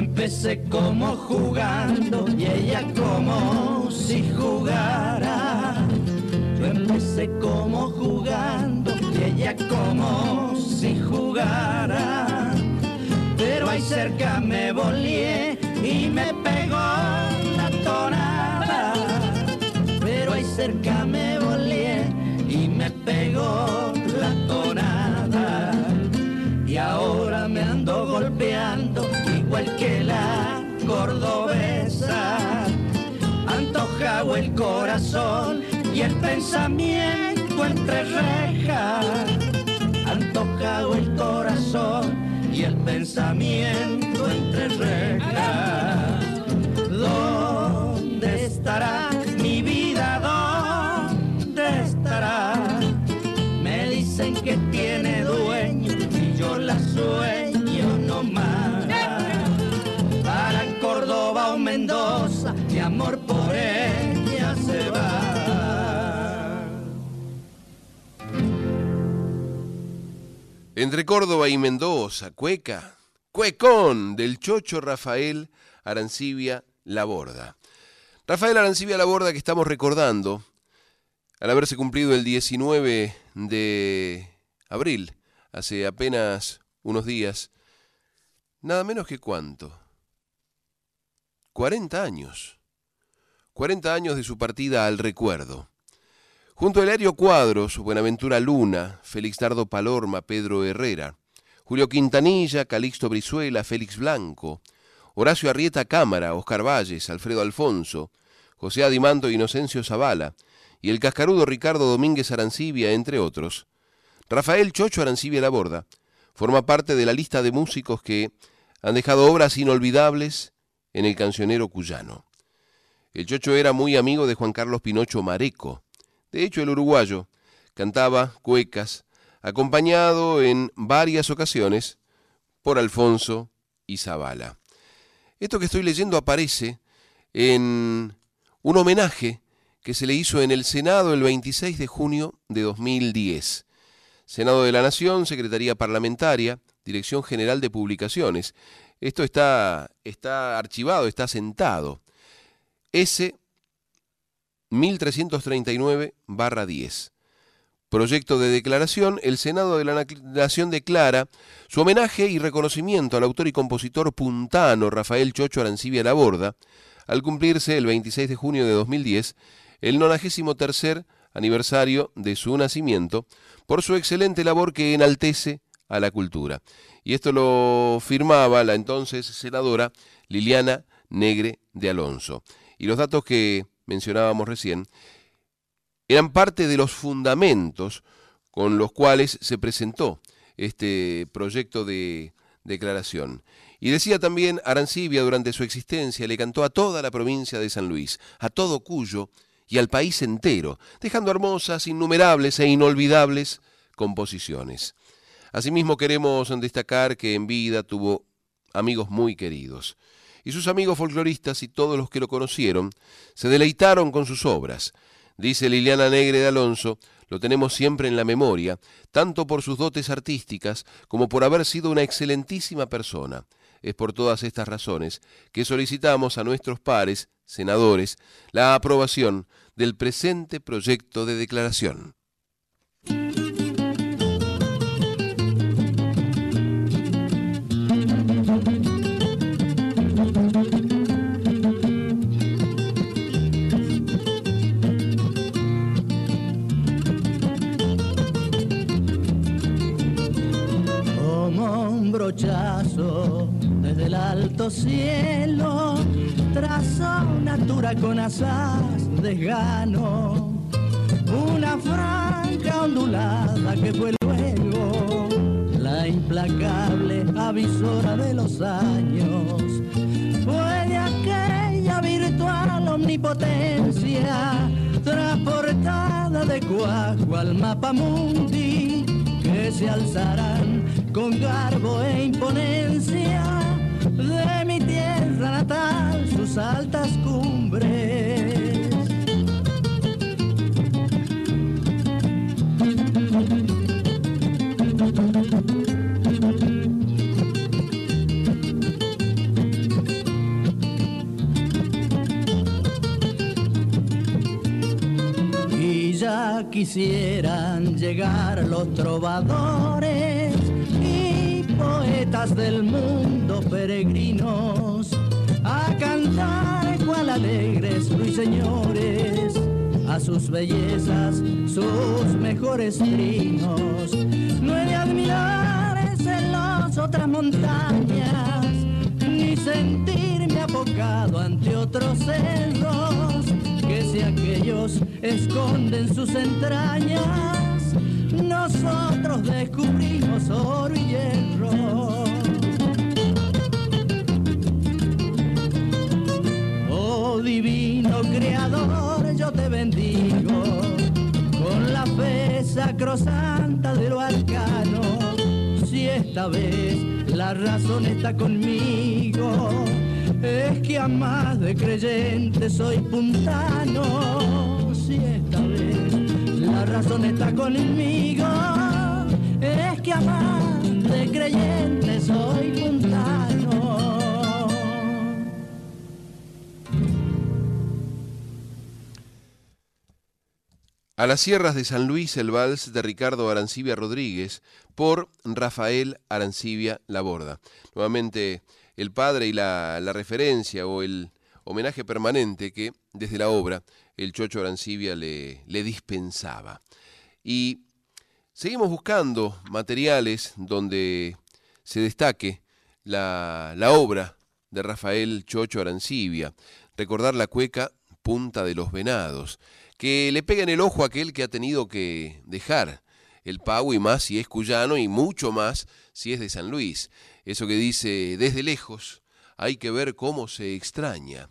[SPEAKER 5] Empecé como jugando y ella como si jugara. Empecé como jugando y ella como si jugara. Pero ahí cerca me volé y me pegó la tonada. Pero ahí cerca me volé y me pegó la tonada. Y ahora me ando golpeando igual que la cordobesa. Antojado el corazón y el pensamiento entre rejas. Antojado el corazón y el pensamiento entre rejas. ¿Dónde estará
[SPEAKER 2] Entre Córdoba y Mendoza, Cueca, Cuecón, del Chocho Rafael Arancibia Laborda. Rafael Arancibia Laborda que estamos recordando, al haberse cumplido el 19 de abril, hace apenas unos días, nada menos que cuánto, 40 años, 40 años de su partida al recuerdo. Junto a Hilario Cuadros, Buenaventura Luna, Félix Nardo Palorma, Pedro Herrera, Julio Quintanilla, Calixto Brizuela, Félix Blanco, Horacio Arrieta Cámara, Oscar Valles, Alfredo Alfonso, José Adimanto e Inocencio Zavala, y el cascarudo Ricardo Domínguez Arancibia, entre otros, Rafael Chocho Arancibia Laborda forma parte de la lista de músicos que han dejado obras inolvidables en el cancionero cuyano. El Chocho era muy amigo de Juan Carlos Pinocho Mareco. De hecho, el uruguayo cantaba cuecas, acompañado en varias ocasiones por Alfonso y. Esto que estoy leyendo aparece en un homenaje que se le hizo en el Senado el 26 de junio de 2010. Senado de la Nación, Secretaría Parlamentaria, Dirección General de Publicaciones. Esto está, está archivado, está sentado. S 1339-10. Proyecto de declaración, el Senado de la Nación declara su homenaje y reconocimiento al autor y compositor puntano Rafael Chocho Arancibia Laborda, al cumplirse el 26 de junio de 2010 el 93 aniversario de su nacimiento, por su excelente labor que enaltece a la cultura. Y esto lo firmaba la entonces senadora Liliana Negre de Alonso. Y los datos que mencionábamos recién eran parte de los fundamentos con los cuales se presentó este proyecto de declaración. Y decía también, Arancibia durante su existencia le cantó a toda la provincia de San Luis, a todo Cuyo y al país entero, dejando hermosas, innumerables e inolvidables composiciones. Asimismo queremos destacar que en vida tuvo amigos muy queridos, y sus amigos folcloristas y todos los que lo conocieron se deleitaron con sus obras. Dice Liliana Negre de Alonso, lo tenemos siempre en la memoria, tanto por sus dotes artísticas como por haber sido una excelentísima persona. Es por todas estas razones que solicitamos a nuestros pares, senadores, la aprobación del presente proyecto de declaración.
[SPEAKER 3] Desde el alto cielo, trazó una altura con asaz desgano, una franja ondulada que fue luego la implacable avisora de los años. Fue de aquella virtual omnipotencia, transportada de cuajo al mapa mundi, que se alzarán con garbo e imponencia de mi tierra natal sus altas cumbres. Y ya quisieran llegar los trovadores del mundo peregrinos a cantar cual alegres ruiseñores a sus bellezas, sus mejores trinos. No he de admirar celos otras montañas, ni sentirme apocado ante otros cerros, que si aquellos esconden sus entrañas nosotros descubrimos oro y hierro. Oh divino creador, yo te bendigo con la fe sacrosanta de lo arcano. Si esta vez la razón está conmigo, es que a más de creyente soy puntano. La razón está conmigo, es que amar de creyente soy puntano.
[SPEAKER 2] A las sierras de San Luis, el vals de Ricardo Arancibia Rodríguez por Rafael Arancibia Laborda. Nuevamente, el padre y la referencia o el homenaje permanente que desde la obra el Chocho Arancibia le, dispensaba. Y seguimos buscando materiales donde se destaque la, la obra de Rafael Chocho Arancibia, recordar la cueca Punta de los Venados, que le pega en el ojo a aquel que ha tenido que dejar el pago y más si es cuyano y mucho más si es de San Luis. Eso que dice, desde lejos hay que ver cómo se extraña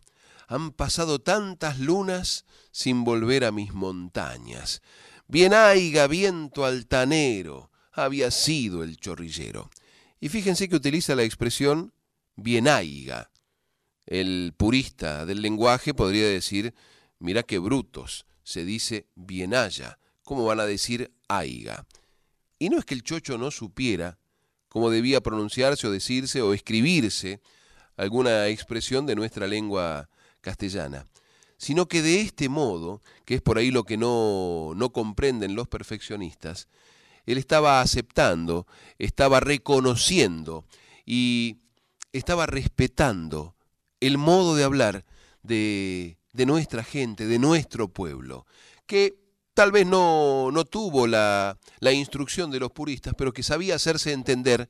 [SPEAKER 2] han pasado tantas lunas sin volver a mis montañas. Bien aiga, viento altanero, había sido el chorrillero. Y fíjense que utiliza la expresión bien aiga. El purista del lenguaje podría decir, mira qué brutos, se dice bien haya, ¿cómo van a decir aiga? Y no es que el chocho no supiera cómo debía pronunciarse o decirse o escribirse alguna expresión de nuestra lengua castellana, sino que de este modo, que es por ahí lo que no, no comprenden los perfeccionistas, él estaba aceptando, estaba reconociendo y estaba respetando el modo de hablar de, de nuestra gente, de nuestro pueblo, que tal vez no, no tuvo la, la instrucción de los puristas, pero que sabía hacerse entender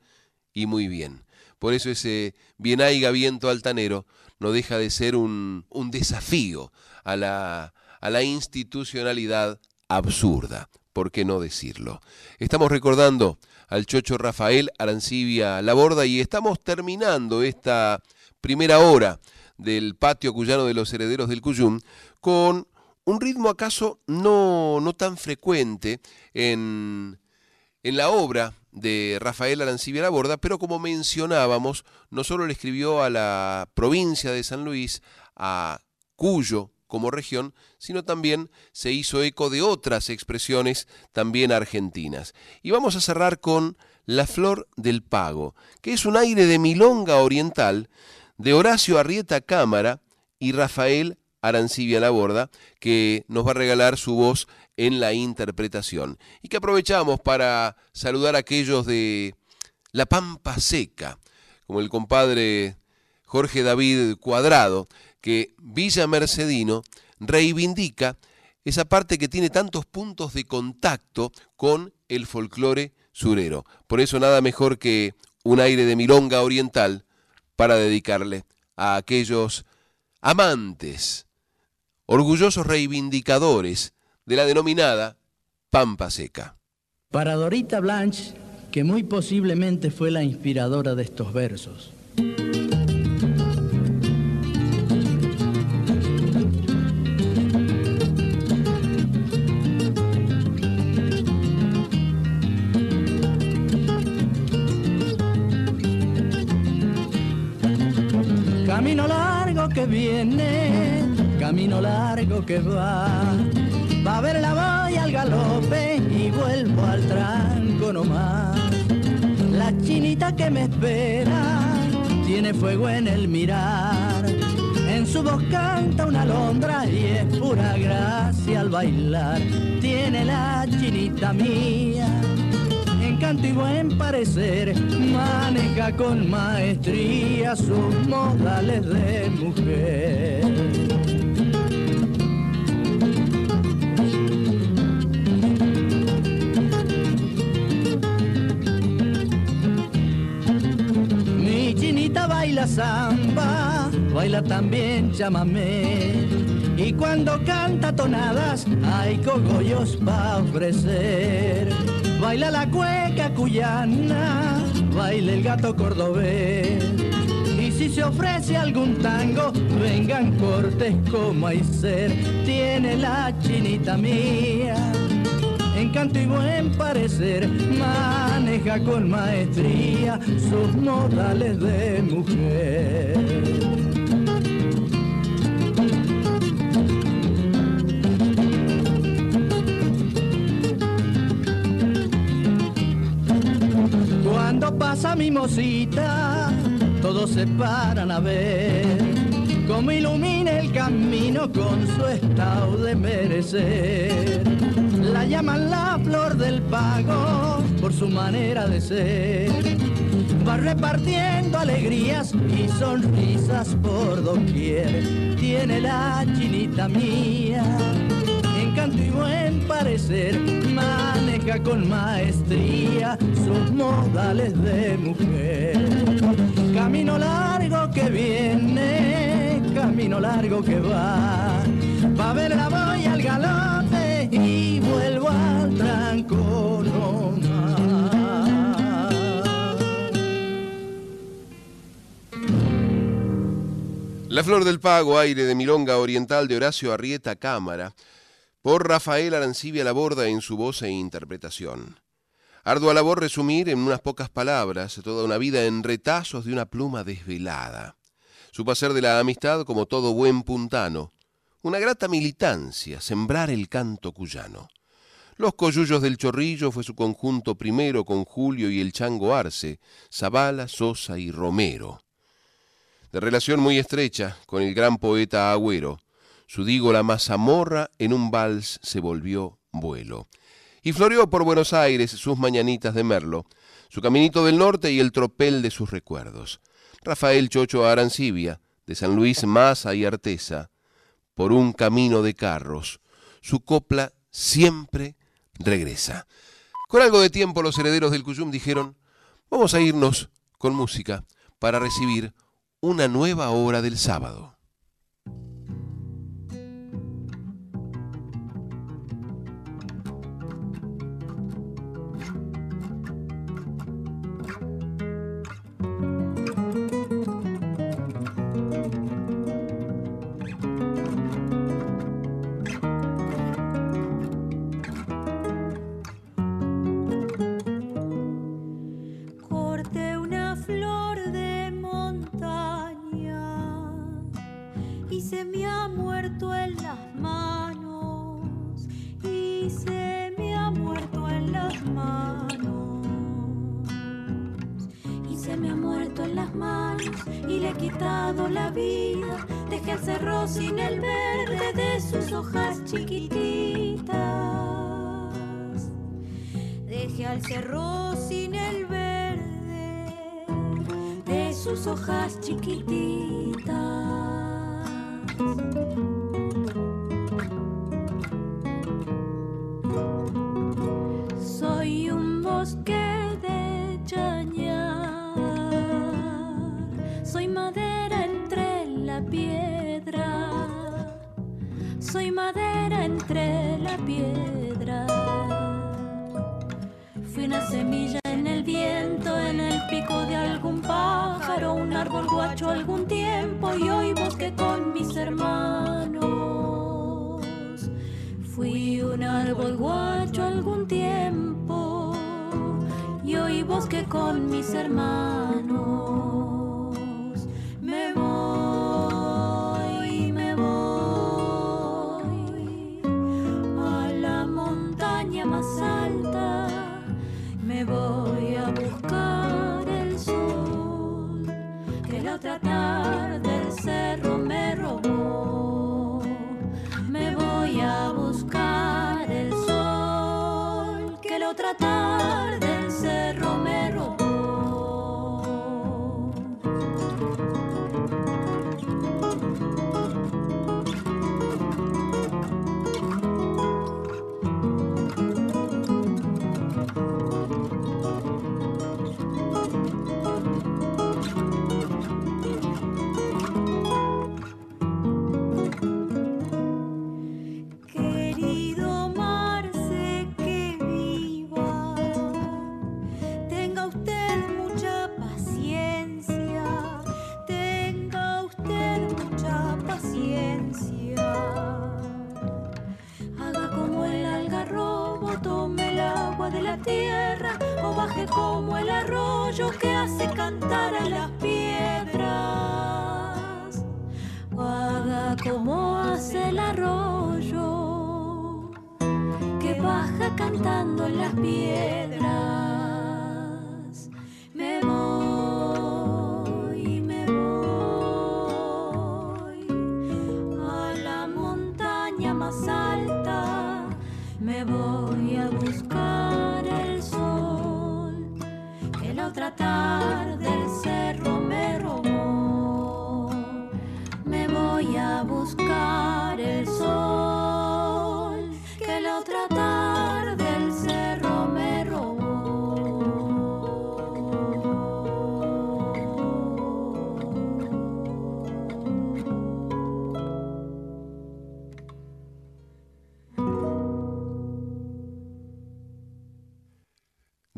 [SPEAKER 2] y muy bien. Por eso ese bien haiga viento altanero no deja de ser un, un desafío a la, a la institucionalidad absurda, ¿por qué no decirlo? Estamos recordando al chocho Rafael Arancibia Laborda y estamos terminando esta primera hora del patio cuyano de los herederos del Cuyum con un ritmo acaso no, no tan frecuente en, en la obra de Rafael Arancibia Laborda, pero como mencionábamos, no solo le escribió a la provincia de San Luis, a Cuyo como región, sino también se hizo eco de otras expresiones también argentinas. Y vamos a cerrar con La Flor del Pago, que es un aire de milonga oriental de Horacio Arrieta Cámara y Rafael Arancibia Laborda, que nos va a regalar su voz en la interpretación. Y que aprovechamos para saludar a aquellos de La Pampa Seca, como el compadre Jorge David Cuadrado, que Villa Mercedino reivindica esa parte que tiene tantos puntos de contacto con el folclore surero. Por eso nada mejor que un aire de milonga oriental para dedicarle a aquellos amantes, orgullosos reivindicadores de la denominada Pampa Seca.
[SPEAKER 3] Para Dorita Blanche, que muy posiblemente fue la inspiradora de estos versos. Camino largo que viene, camino largo que va. Va a ver la valla al galope y vuelvo al tranco nomás. La chinita que me espera tiene fuego en el mirar. En su voz canta una alondra y es pura gracia al bailar. Tiene la chinita mía canto y buen parecer, maneja con maestría sus modales de mujer. Baila samba, baila también chamamé. Y cuando canta tonadas hay cogollos para ofrecer Baila la cueca cuyana, baila el gato cordobés. Y si se ofrece algún tango, vengan cortes como hay ser. Tiene la chinita mía, encanto y buen parecer. Maneja con maestría sus modales de mujer. pasa mi mosita, todos se paran a ver cómo ilumina el camino con su estado de merecer. La llaman la flor del pago por su manera de ser. Va repartiendo alegrías y sonrisas por doquier. Tiene la chinita mía encanto y buen parecer, maneja con maestría sus modales de mujer. Camino largo que viene, camino largo que va, va a ver la voy al y
[SPEAKER 2] La flor del pago, aire de milonga oriental de Horacio Arrieta Cámara, por Rafael Arancibia Laborda en su voz e interpretación. Ardua labor resumir en unas pocas palabras toda una vida en retazos de una pluma desvelada. Su pasar de la amistad como todo buen puntano, una grata militancia, sembrar el canto cuyano. Los coyullos del Chorrillo fue su conjunto primero con Julio y el Chango Arce, Zabala, Sosa y Romero. De relación muy estrecha con el gran poeta Agüero, su digo la mazamorra en un vals se volvió vuelo. Y floreó por Buenos Aires sus mañanitas de merlo, su caminito del norte y el tropel de sus recuerdos. Rafael Chocho Arancibia, de San Luis Maza y Artesa, por un camino de carros, su copla
[SPEAKER 6] siempre regresa. Con algo de tiempo los herederos del Cuyum dijeron, vamos a irnos con música para recibir una nueva hora del sábado. sin el verde de sus hojas chiquititas. Deje al cerro sin el verde de sus hojas chiquititas.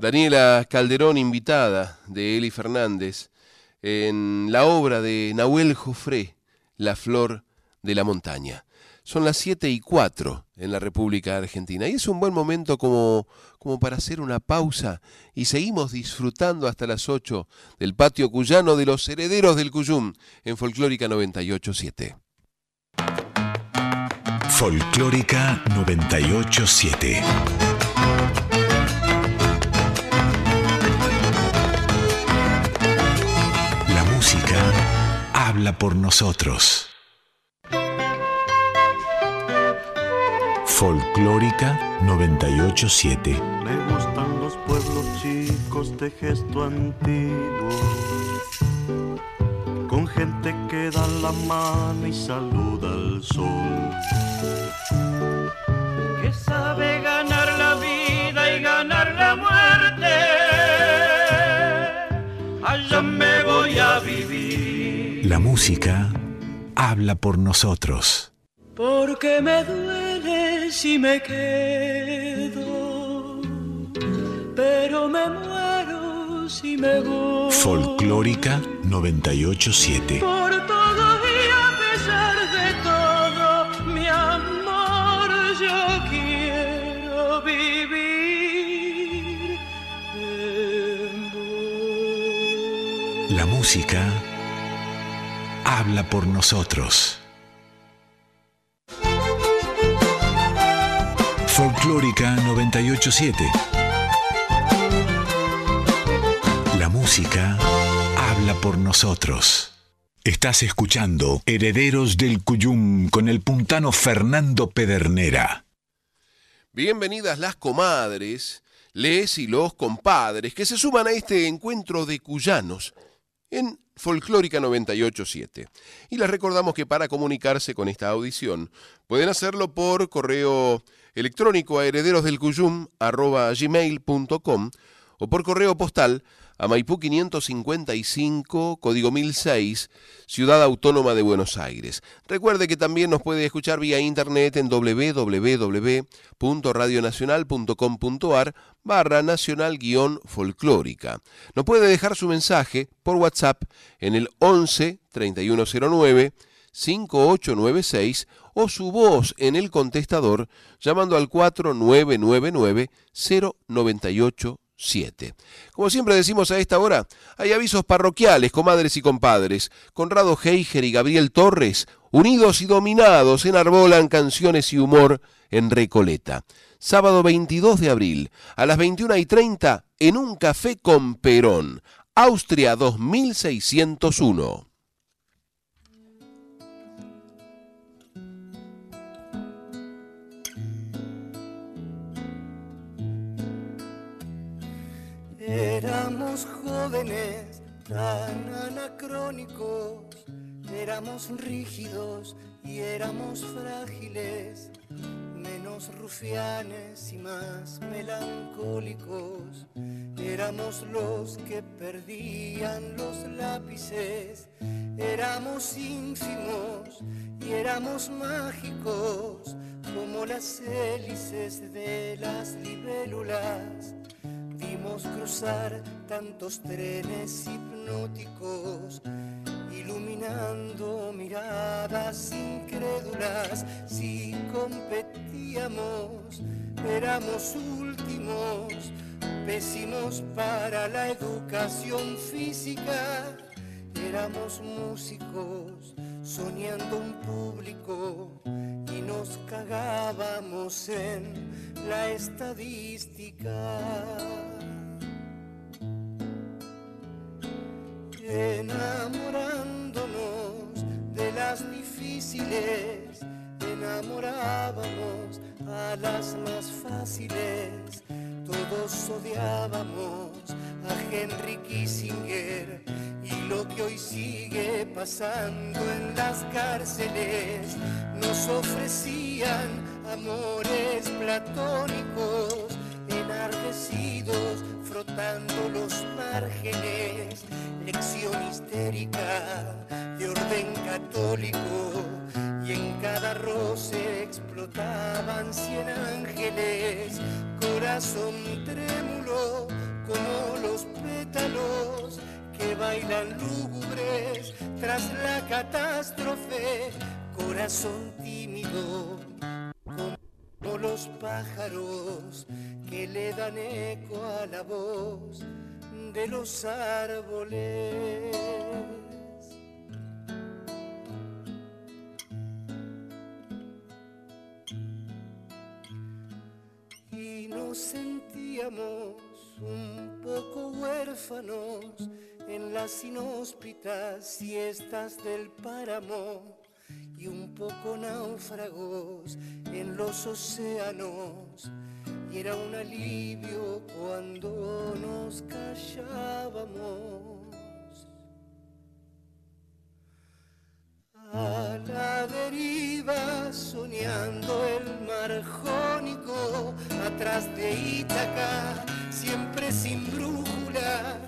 [SPEAKER 6] Daniela Calderón, invitada de Eli Fernández, en la obra de Nahuel Jofré, La Flor de la Montaña. Son las 7 y 4 en la República Argentina y es un buen momento como, como para hacer una pausa y seguimos disfrutando hasta las 8 del patio cuyano de los herederos del Cuyum en Folclórica 987.
[SPEAKER 1] Folclórica 987. Habla por nosotros. Folclórica 987.
[SPEAKER 7] Me gustan los pueblos chicos de gesto antiguo, con gente que da la mano y saluda al sol. Que sabe
[SPEAKER 5] sabe ganar La
[SPEAKER 1] música habla por nosotros.
[SPEAKER 5] Porque me duele si me quedo, pero me muero si me voy.
[SPEAKER 1] Folclórica 987.
[SPEAKER 5] Por todo y a pesar de todo, mi amor, yo quiero vivir en vos.
[SPEAKER 1] La música habla por nosotros. Folclórica 987. La música habla por nosotros. Estás escuchando Herederos del Cuyum con el puntano Fernando Pedernera.
[SPEAKER 2] Bienvenidas las comadres, les y los compadres que se suman a este encuentro de cuyanos en Folclórica 987. Y les recordamos que para comunicarse con esta audición pueden hacerlo por correo electrónico a herederosdelcuyum.com o por correo postal a Maipú 555, código 1006, Ciudad Autónoma de Buenos Aires. Recuerde que también nos puede escuchar vía internet en www.radionacional.com.ar barra nacional guion folclórica. Nos puede dejar su mensaje por WhatsApp en el 11 3109 5896 o su voz en el contestador llamando al 4999 0987. Como siempre decimos a esta hora, hay avisos parroquiales, comadres y compadres. Conrado Heiger y Gabriel Torres, unidos y dominados, enarbolan canciones y humor en Recoleta. Sábado 22 de abril, a las 21 y 30, en un café con Perón, Austria 2601.
[SPEAKER 8] Éramos jóvenes tan anacrónicos, éramos rígidos y éramos frágiles, menos rufianes y más melancólicos. Éramos los que perdían los lápices, éramos ínfimos y éramos mágicos como las hélices de las libélulas Vimos cruzar tantos trenes hipnóticos, iluminando miradas incrédulas. Si competíamos, éramos últimos, pésimos para la educación física. Éramos músicos, soñando un público y nos cagábamos en la estadística. Enamorándonos de las difíciles, enamorábamos a las más fáciles. Todos odiábamos a Henry Kissinger y lo que hoy sigue pasando en las cárceles nos ofrecían amores platónicos enardecidos frotando los márgenes. Lección histérica de orden católico y en cada roce explotaban cien ángeles. Corazón trémulo como los pétalos que bailan lúgubres tras la catástrofe, corazón tímido los pájaros que le dan eco a la voz de los árboles. Y nos sentíamos un poco huérfanos en las inhóspitas siestas del páramo y un poco náufragos en los océanos. Y era un alivio cuando nos callábamos. A la deriva soñando el mar jónico tierras de Ítaca, siempre sin brújula,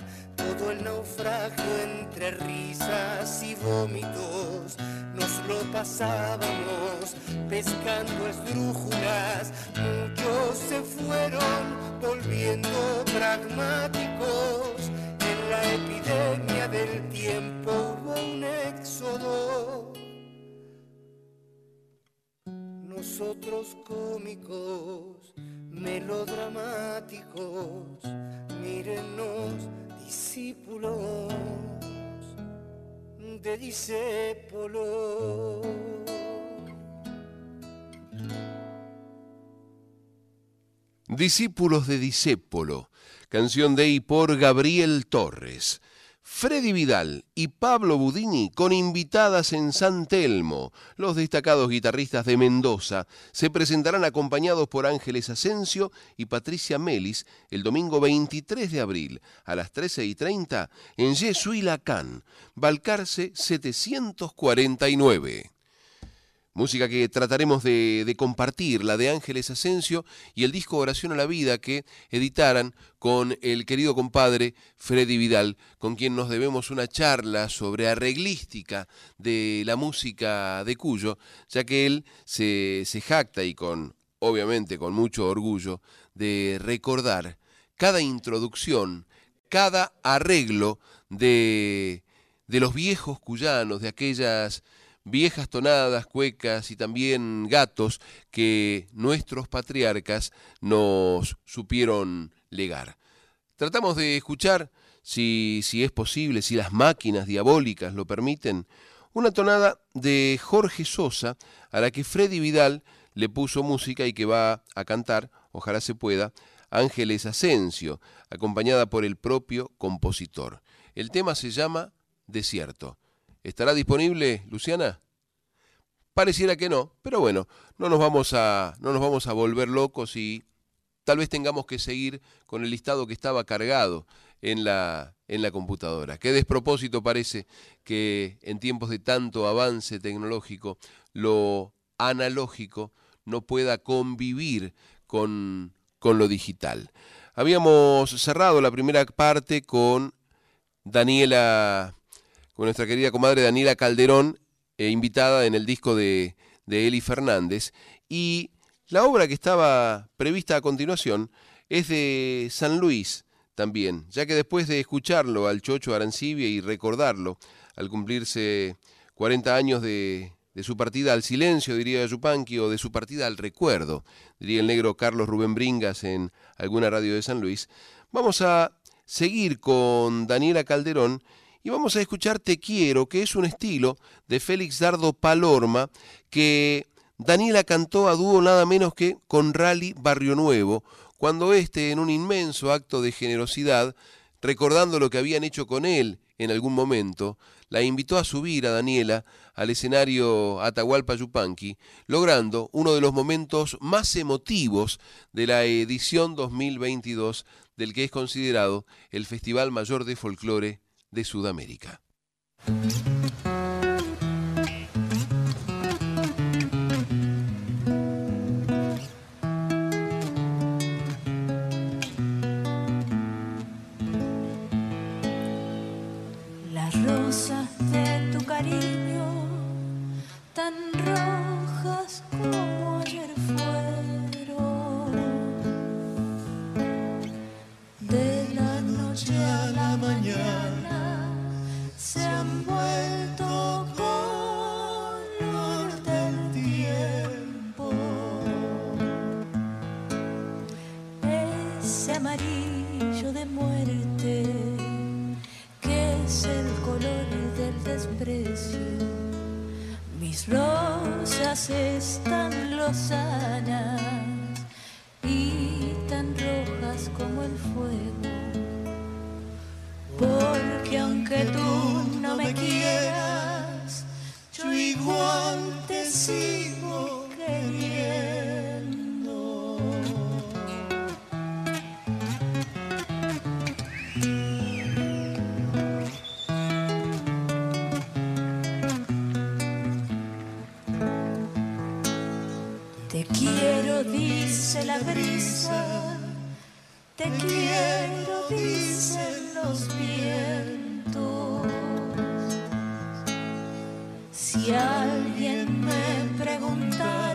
[SPEAKER 8] todo el naufragio entre risas y vómitos. Nos lo pasábamos pescando esdrújulas, muchos se fueron volviendo pragmáticos. En la epidemia del tiempo hubo un éxodo nosotros cómicos, melodramáticos, mírenos discípulos de discípulos.
[SPEAKER 2] Discípulos de Discépolo, canción de y por Gabriel Torres. Freddy Vidal y Pablo Budini con invitadas en San Telmo. Los destacados guitarristas de Mendoza se presentarán acompañados por Ángeles Asensio y Patricia Melis el domingo 23 de abril a las 13 y 30 en Yesuilacán, Balcarce 749. Música que trataremos de, compartir, la de Ángeles Asensio y el disco Oración a la Vida que editaran con el querido compadre Freddy Vidal, con quien nos debemos una charla sobre arreglística de la música de Cuyo, ya que él se, se jacta y con, obviamente con mucho orgullo, de recordar cada introducción, cada arreglo de, de los viejos cuyanos, de aquellas viejas tonadas, cuecas y también gatos que nuestros patriarcas nos supieron legar. Tratamos de escuchar, si, si es posible, si las máquinas diabólicas lo permiten, una tonada de Jorge Sosa a la que Freddy Vidal le puso música y que va a cantar, ojalá se pueda, Ángeles Asensio, acompañada por el propio compositor. El tema se llama Desierto. ¿Estará disponible, Luciana? Pareciera que no, pero bueno, no nos vamos a, no nos vamos a volver locos y tal vez tengamos que seguir con el listado que estaba cargado en la, en la computadora. Qué despropósito parece que en tiempos de tanto avance tecnológico lo analógico no pueda convivir con, con lo digital. Habíamos cerrado la primera parte con Daniela con nuestra querida comadre Daniela Calderón, eh, invitada en el disco de, de Eli Fernández. Y la obra que estaba prevista a continuación es de San Luis también, ya que después de escucharlo al Chocho Arancibia y recordarlo al cumplirse 40 años de, de su partida al silencio, diría Yupanqui, o de su partida al recuerdo, diría el negro Carlos Rubén Bringas en alguna radio de San Luis, vamos a seguir con Daniela Calderón y vamos a escuchar Te Quiero, que es un estilo de Félix Dardo Palorma que Daniela cantó a dúo nada menos que con Rally Barrio Nuevo, cuando éste, en un inmenso acto de generosidad, recordando lo que habían hecho con él en algún momento, la invitó a subir a Daniela al escenario Atahualpa Yupanqui, logrando uno de los momentos más emotivos de la edición 2022 del que es considerado el Festival Mayor de Folclore de Sudamérica.
[SPEAKER 6] Las rosas de tu cariño, tan rojas como ayer fueron, de la noche a la mañana se han vuelto color del tiempo. Ese amarillo de muerte que es el color del desprecio. Mis rosas están lozanas y tan rojas como el fuego porque aunque tú no me quieras, yo igual te sigo queriendo. Te quiero dice la brisa, te quiero, dicen los vientos. Si alguien me preguntara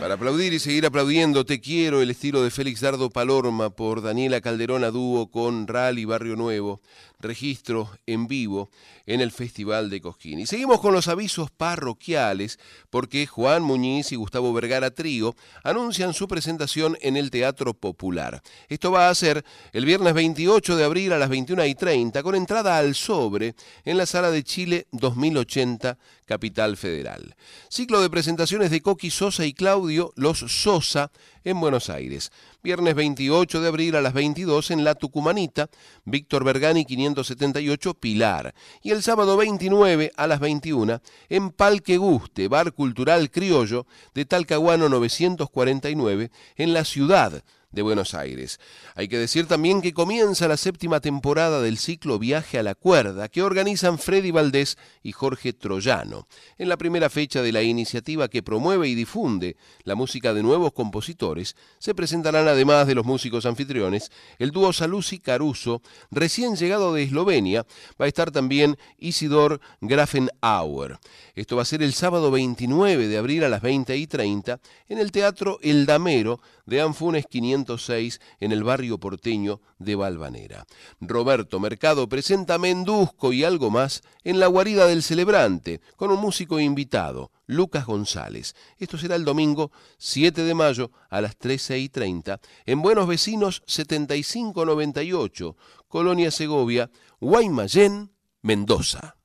[SPEAKER 6] Para
[SPEAKER 2] aplaudir y seguir aplaudiendo, Te quiero, el estilo de Félix Dardo Palorma por Daniela Calderón a dúo con Rally Barrio Nuevo, registro en vivo en el Festival de Cosquín. Y seguimos con los avisos parroquiales porque Juan Muñiz y Gustavo Vergara Trío anuncian su presentación en el Teatro Popular. Esto va a ser el viernes 28 de abril a las 21 y 30 con entrada al sobre en la Sala de Chile 2080, Capital Federal. Ciclo de presentaciones de Coqui Sosa y Claudio Los Sosa en Buenos Aires. Viernes 28 de abril a las 22 en La Tucumanita, Víctor Bergani 578 Pilar. Y el sábado 29 a las 21 en Palque Guste, Bar Cultural Criollo de Talcahuano 949 en la ciudad de Buenos Aires. Hay que decir también que comienza la séptima temporada del ciclo Viaje a la Cuerda que organizan Freddy Valdés y Jorge Troyano. En la primera fecha de la iniciativa que promueve y difunde la música de nuevos compositores, se presentarán además de los músicos anfitriones el dúo Salusi Caruso, recién llegado de Eslovenia, va a estar también Isidor Grafenauer. Esto va a ser el sábado 29 de abril a las 20 y 30 en el Teatro El Damero de Anfunes 506 en el barrio porteño de Valvanera. Roberto Mercado presenta Mendusco y algo más en la guarida del celebrante con un músico invitado, Lucas González. Esto será el domingo 7 de mayo a las 13 y 30 en Buenos Vecinos 7598, Colonia Segovia, Guaymallén, Mendoza.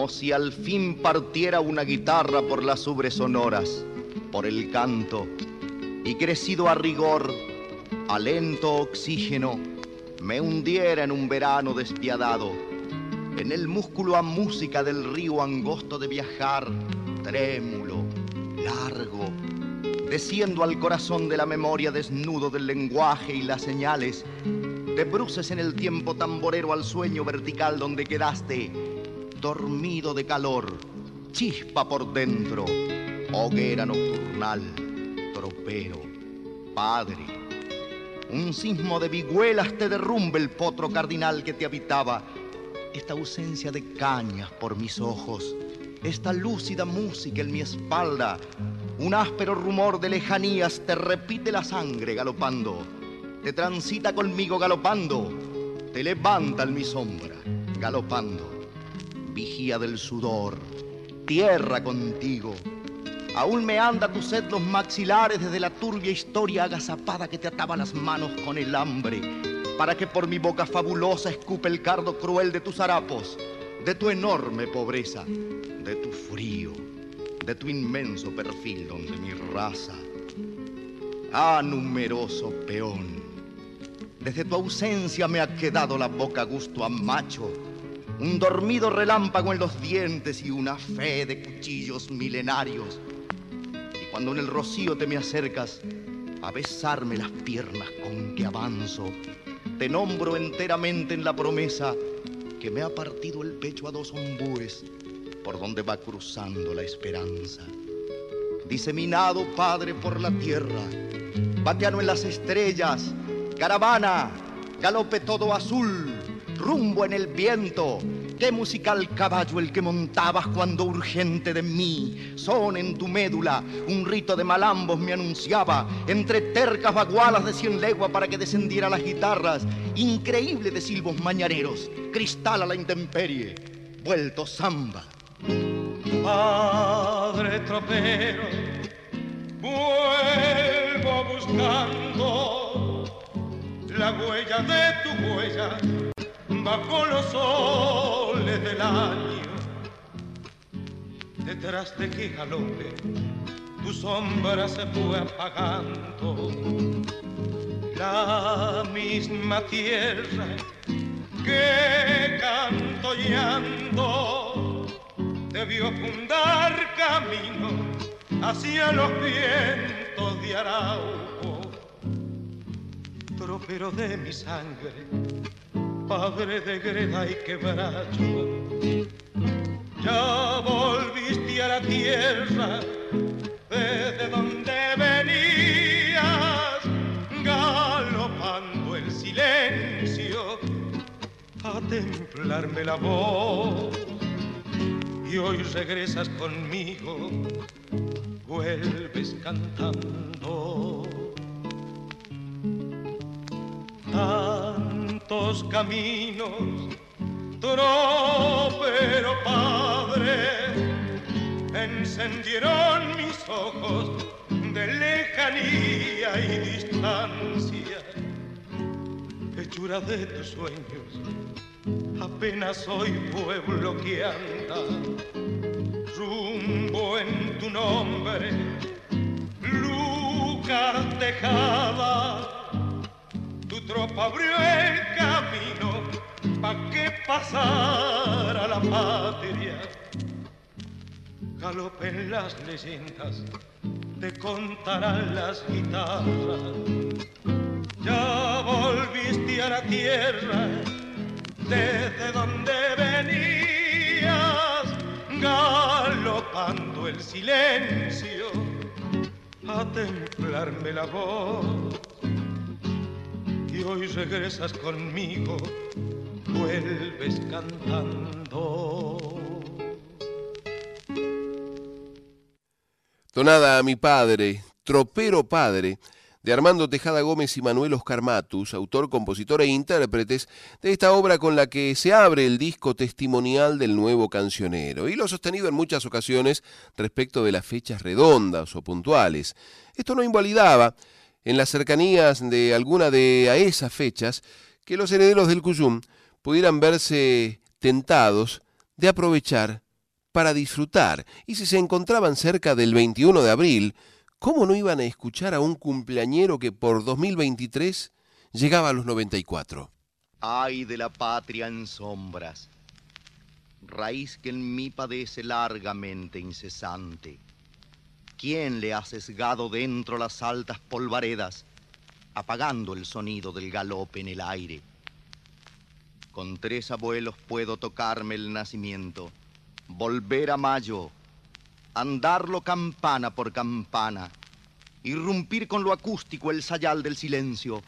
[SPEAKER 9] Como si al fin partiera una guitarra por las ubres sonoras, por el canto, y crecido a rigor, a lento oxígeno, me hundiera en un verano despiadado, en el músculo a música del río angosto de viajar, trémulo, largo, desciendo al corazón de la memoria desnudo del lenguaje y las señales, de bruces en el tiempo tamborero al sueño vertical donde quedaste, dormido de calor, chispa por dentro, hoguera nocturnal, tropero, padre. Un sismo de vihuelas te derrumbe el potro cardinal que te habitaba. Esta ausencia de cañas por mis ojos, esta lúcida música en mi espalda, un áspero rumor de lejanías te repite la sangre galopando, te transita conmigo galopando, te levanta en mi sombra galopando, vigía del sudor, tierra contigo. Aún me anda tu sed los maxilares desde la turbia historia agazapada que te ataba las manos con el hambre, para que por mi boca fabulosa escupe el cardo cruel de tus harapos, de tu enorme pobreza, de tu frío, de tu inmenso perfil donde mi raza. Ah, numeroso peón, desde tu ausencia me ha quedado la boca gusto a macho, un dormido relámpago en los dientes y una fe de cuchillos milenarios. Y cuando en el rocío te me acercas a besarme las piernas con que avanzo, te nombro enteramente en la promesa que me ha partido el pecho a dos ombúes por donde va cruzando la esperanza. Diseminado, Padre, por la tierra, bateano en las estrellas, caravana, galope todo azul, rumbo en el viento. Qué musical caballo el que montabas cuando urgente de mí, son en tu médula, un rito de malambos me anunciaba, entre tercas bagualas de cien leguas para que descendiera las guitarras, increíble de silbos mañareros, cristal a la intemperie, vuelto samba.
[SPEAKER 10] Padre tropero, vuelvo buscando la huella de tu huella bajo los soles del año. Detrás de qué galope tu sombra se fue apagando. La misma tierra que canto y debió fundar camino hacia los vientos de Arauco. Tropero de mi sangre, padre de greda y quebracho, ya volviste a la tierra desde donde venías, galopando el silencio a templarme la voz. Y hoy regresas conmigo, vuelves cantando. Tantos caminos, tropero padre, encendieron mis ojos de lejanía y distancia. Hechura de tus sueños, apenas soy pueblo que anda rumbo en tu nombre, Lucas Tejada. Tropa abrió el camino pa' que pasara la patria. Galopen las leyendas, te contarán las guitarras. Ya volviste a la tierra desde donde venías, galopando el silencio a templarme la voz. Hoy regresas conmigo, vuelves cantando.
[SPEAKER 2] Tonada a mi padre, tropero padre, de Armando Tejada Gómez y Manuel Oscar Matus, autor, compositor e intérpretes de esta obra con la que se abre el disco testimonial del nuevo cancionero, y lo sostenido en muchas ocasiones respecto de las fechas redondas o puntuales. Esto no invalidaba, en las cercanías de alguna de a esas fechas, que los herederos del Cuyum pudieran verse tentados de aprovechar para disfrutar, y si se encontraban cerca del 21 de abril, ¿cómo no iban a escuchar a un cumpleañero que por 2023 llegaba a los 94?
[SPEAKER 9] Ay de la patria en sombras, raíz que en mí padece largamente incesante. ¿Quién le ha sesgado dentro las altas polvaredas, apagando el sonido del galope en el aire? Con tres abuelos puedo tocarme el nacimiento, volver a mayo, andarlo campana por campana, irrumpir con lo acústico el sayal del silencio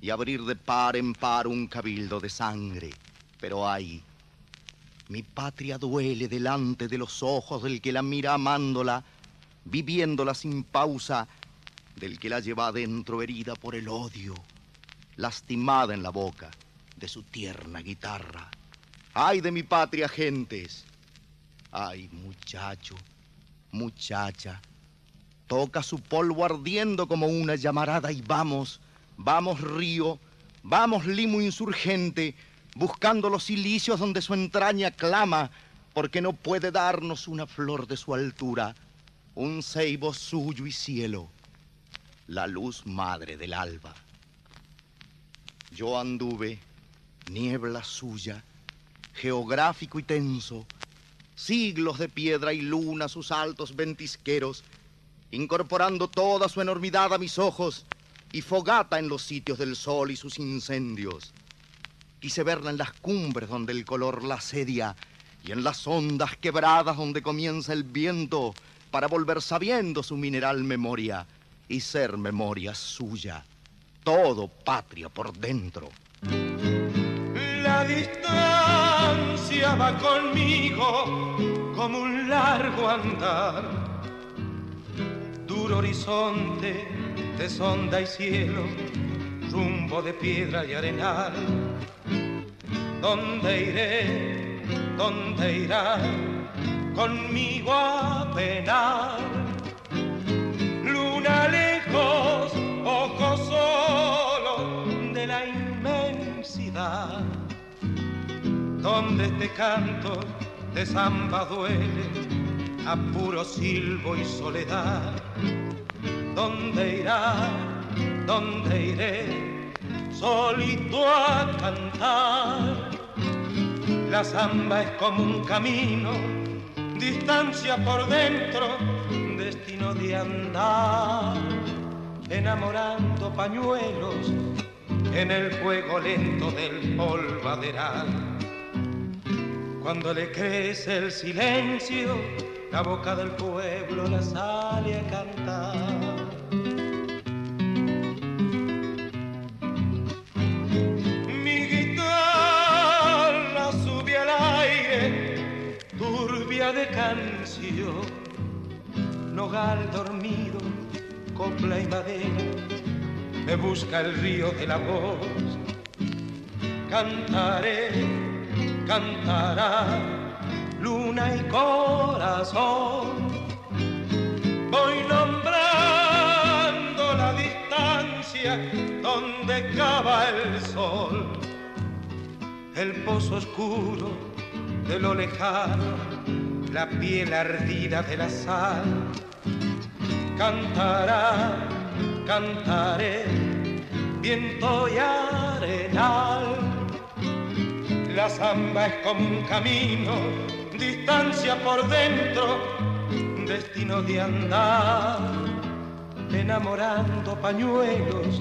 [SPEAKER 9] y abrir de par en par un cabildo de sangre. Pero ay, Mi patria duele delante de los ojos del que la mira amándola, viviéndola sin pausa, del que la lleva adentro herida por el odio, lastimada en la boca de su tierna guitarra. Ay de mi patria, gentes. Ay, muchacho, muchacha. Toca su polvo ardiendo como una llamarada y vamos, vamos río, vamos limo insurgente, buscando los silicios donde su entraña clama, porque no puede darnos una flor de su altura, un ceibo suyo y cielo, la luz madre del alba. Yo anduve, niebla suya, geográfico y tenso, siglos de piedra y luna sus altos ventisqueros, incorporando toda su enormidad a mis ojos y fogata en los sitios del sol y sus incendios. Quise verla en las cumbres donde el color la asedia y en las ondas quebradas donde comienza el viento para volver sabiendo su mineral memoria y ser memoria suya, todo patria por dentro.
[SPEAKER 10] La distancia va conmigo como un largo andar, duro horizonte de sonda y cielo, rumbo de piedra y arenal. ¿Dónde iré? ¿Dónde irá? Conmigo a penar. Luna lejos, ojo solo de la inmensidad. Donde este canto de samba duele a puro silbo y soledad. ¿Dónde irá? ¿Dónde iré? Solito a cantar. La samba es como un camino, distancia por dentro, destino de andar, enamorando pañuelos en el juego lento del polvaderal. Cuando le crece el silencio, la boca del pueblo la sale a cantar. De canción, nogal dormido, copla y madera, me busca el río de la voz. Cantaré, cantará luna y corazón. Voy nombrando la distancia donde cava el sol, el pozo oscuro de lo lejano, la piel ardida de la sal. Cantará, cantaré, viento y arenal. La samba es como un camino, distancia por dentro, destino de andar, enamorando pañuelos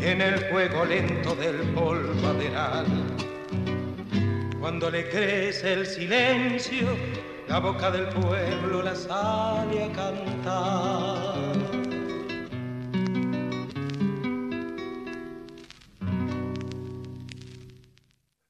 [SPEAKER 10] en el juego lento del polvaderal. Cuando le crece el silencio, la boca del pueblo la sale a cantar.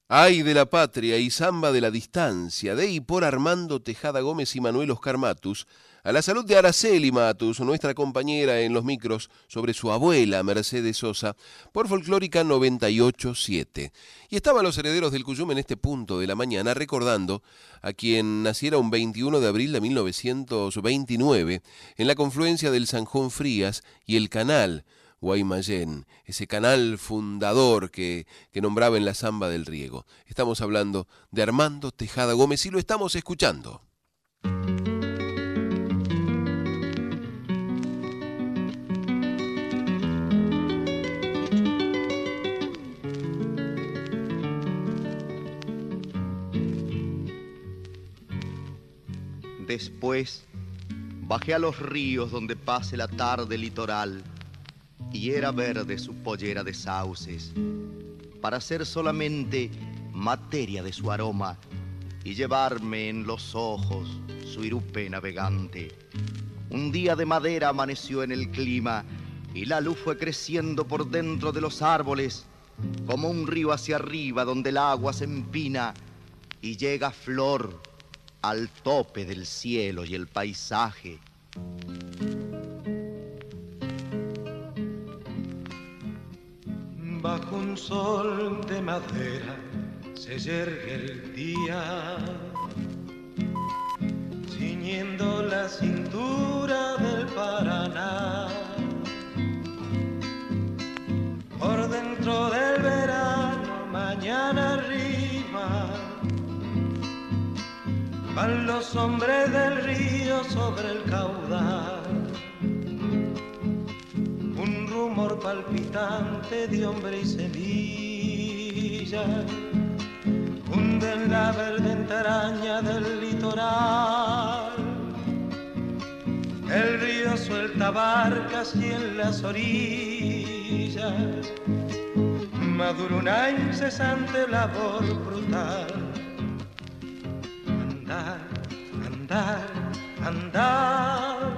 [SPEAKER 2] Ay de la patria y samba de la distancia, de y por Armando Tejada Gómez y Manuel Oscar Matus, a la salud de Araceli Matus, nuestra compañera en los micros, sobre su abuela Mercedes Sosa, por Folclórica 987. Y estaban los herederos del Cuyum en este punto de la mañana recordando a quien naciera un 21 de abril de 1929 en la confluencia del Sanjón Frías y el Canal, Guaymallén, ese canal fundador que, que, nombraba en la Zamba del Riego. Estamos hablando de Armando Tejada Gómez y lo estamos escuchando.
[SPEAKER 9] Después bajé a los ríos donde pase la tarde litoral y era verde su pollera de sauces, para ser solamente materia de su aroma y llevarme en los ojos su irupe navegante. Un día de madera amaneció en el clima y la luz fue creciendo por dentro de los árboles como un río hacia arriba donde el agua se empina y llega flor al tope del cielo y el paisaje.
[SPEAKER 10] Bajo un sol de madera se yergue el día, ciñendo la cintura del Paraná. Van los hombres del río sobre el caudal. Un rumor palpitante de hombre y semilla hunde en la verde entraña del litoral. El río suelta barcas y en las orillas madura una incesante labor brutal. Andar, andar.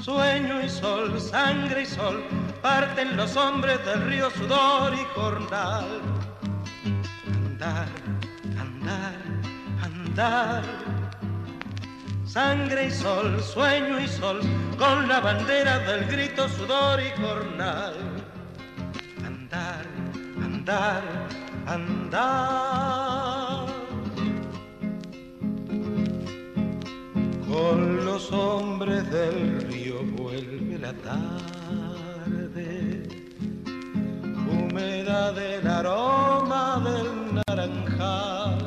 [SPEAKER 10] Sueño y sol, sangre y sol, parten los hombres del río sudor y jornal. Andar, andar, andar. Sangre y sol, sueño y sol, con la bandera del grito, sudor y jornal. Andar, andar, andar. Con los hombres del río vuelve la tarde, húmeda del aroma del naranjal.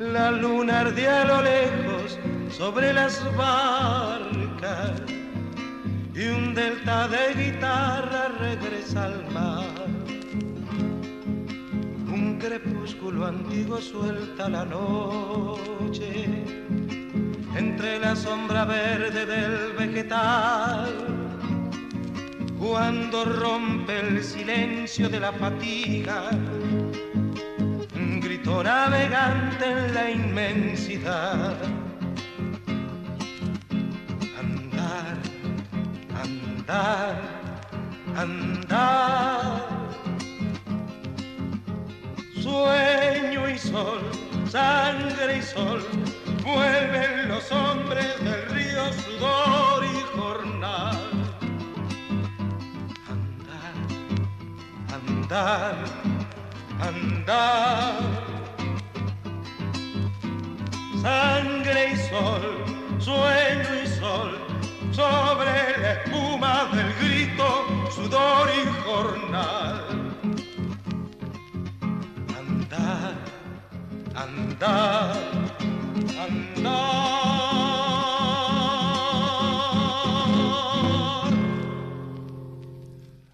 [SPEAKER 10] La luna ardía a lo lejos sobre las barcas y un delta de guitarra regresa al mar. Crepúsculo antiguo suelta la noche entre la sombra verde del vegetal. Cuando rompe el silencio de la fatiga, grito navegante en la inmensidad. Andar, andar, andar sueño y sol, sangre y sol, vuelven los hombres del río sudor y jornal. Andar, andar, andar. Sangre y sol, sueño y sol, sobre la espuma del grito, sudor y jornal. Andar, andar.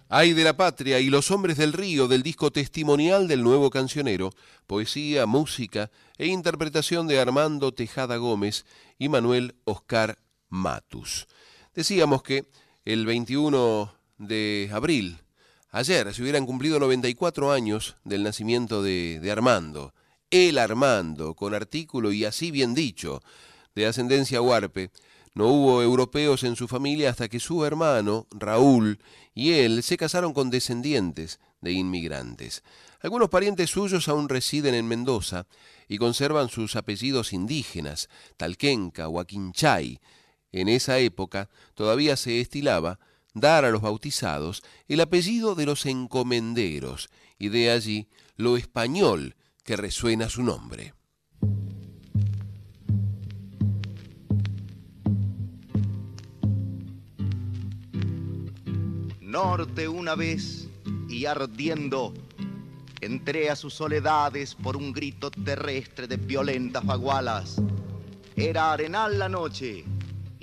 [SPEAKER 2] Ay de la patria y los hombres del río del disco testimonial del nuevo cancionero, poesía, música e interpretación de Armando Tejada Gómez y Manuel Oscar Matus. Decíamos que el 21 de abril, ayer, se hubieran cumplido 94 años del nacimiento de, de Armando, el Armando, con artículo y así bien dicho, de ascendencia huarpe, no hubo europeos en su familia hasta que su hermano, Raúl, y él se casaron con descendientes de inmigrantes. Algunos parientes suyos aún residen en Mendoza y conservan sus apellidos indígenas, Talquenca o Aquinchay. En esa época todavía se estilaba dar a los bautizados el apellido de los encomenderos, y de allí lo español que resuena su nombre.
[SPEAKER 9] Norte una vez y ardiendo, entré a sus soledades por un grito terrestre de violentas bagualas. Era arenal la noche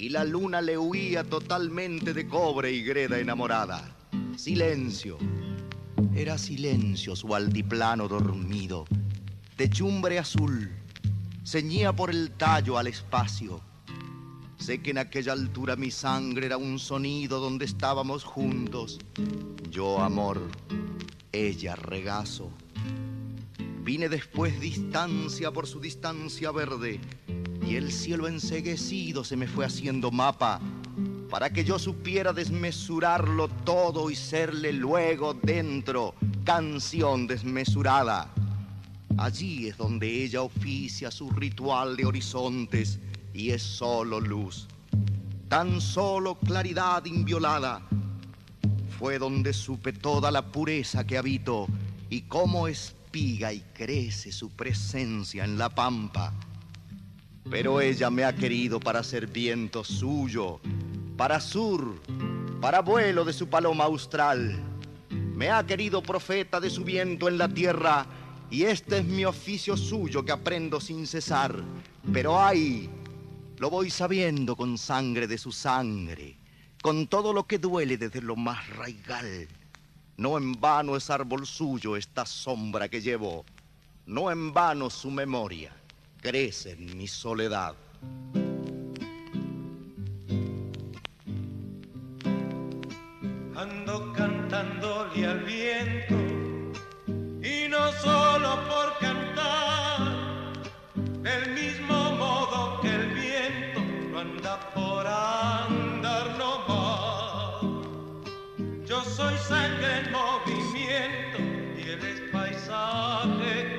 [SPEAKER 9] y la luna le huía totalmente de cobre y greda enamorada. Silencio. Era silencio su altiplano dormido techumbre azul, ceñía por el tallo al espacio. Sé que en aquella altura mi sangre era un sonido donde estábamos juntos. Yo amor, ella regazo. Vine después distancia por su distancia verde y el cielo enseguecido se me fue haciendo mapa para que yo supiera desmesurarlo todo y serle luego dentro canción desmesurada Allí es donde ella oficia su ritual de horizontes y es solo luz. Tan solo claridad inviolada. Fue donde supe toda la pureza que habito y cómo espiga y crece su presencia en la pampa. Pero ella me ha querido para ser viento suyo, para sur, para vuelo de su paloma austral. Me ha querido profeta de su viento en la tierra y este es mi oficio suyo que aprendo sin cesar. Pero ay, lo voy sabiendo con sangre de su sangre, con todo lo que duele desde lo más raigal. No en vano es árbol suyo esta sombra que llevo, no en vano su memoria crece en mi soledad.
[SPEAKER 10] Ando cantándole al viento y no solo por cantar, del mismo modo que el viento no anda por andar nomás. Yo soy sangre en movimiento y él es paisaje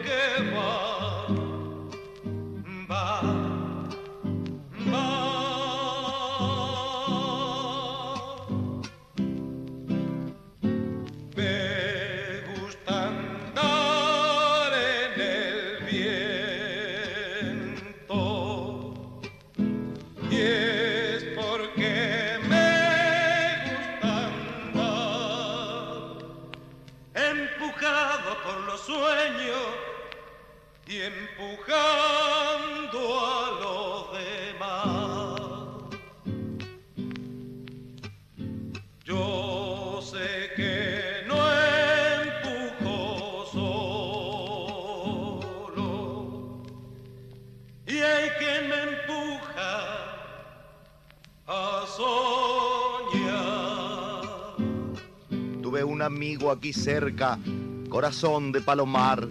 [SPEAKER 9] amigo aquí cerca, corazón de palomar.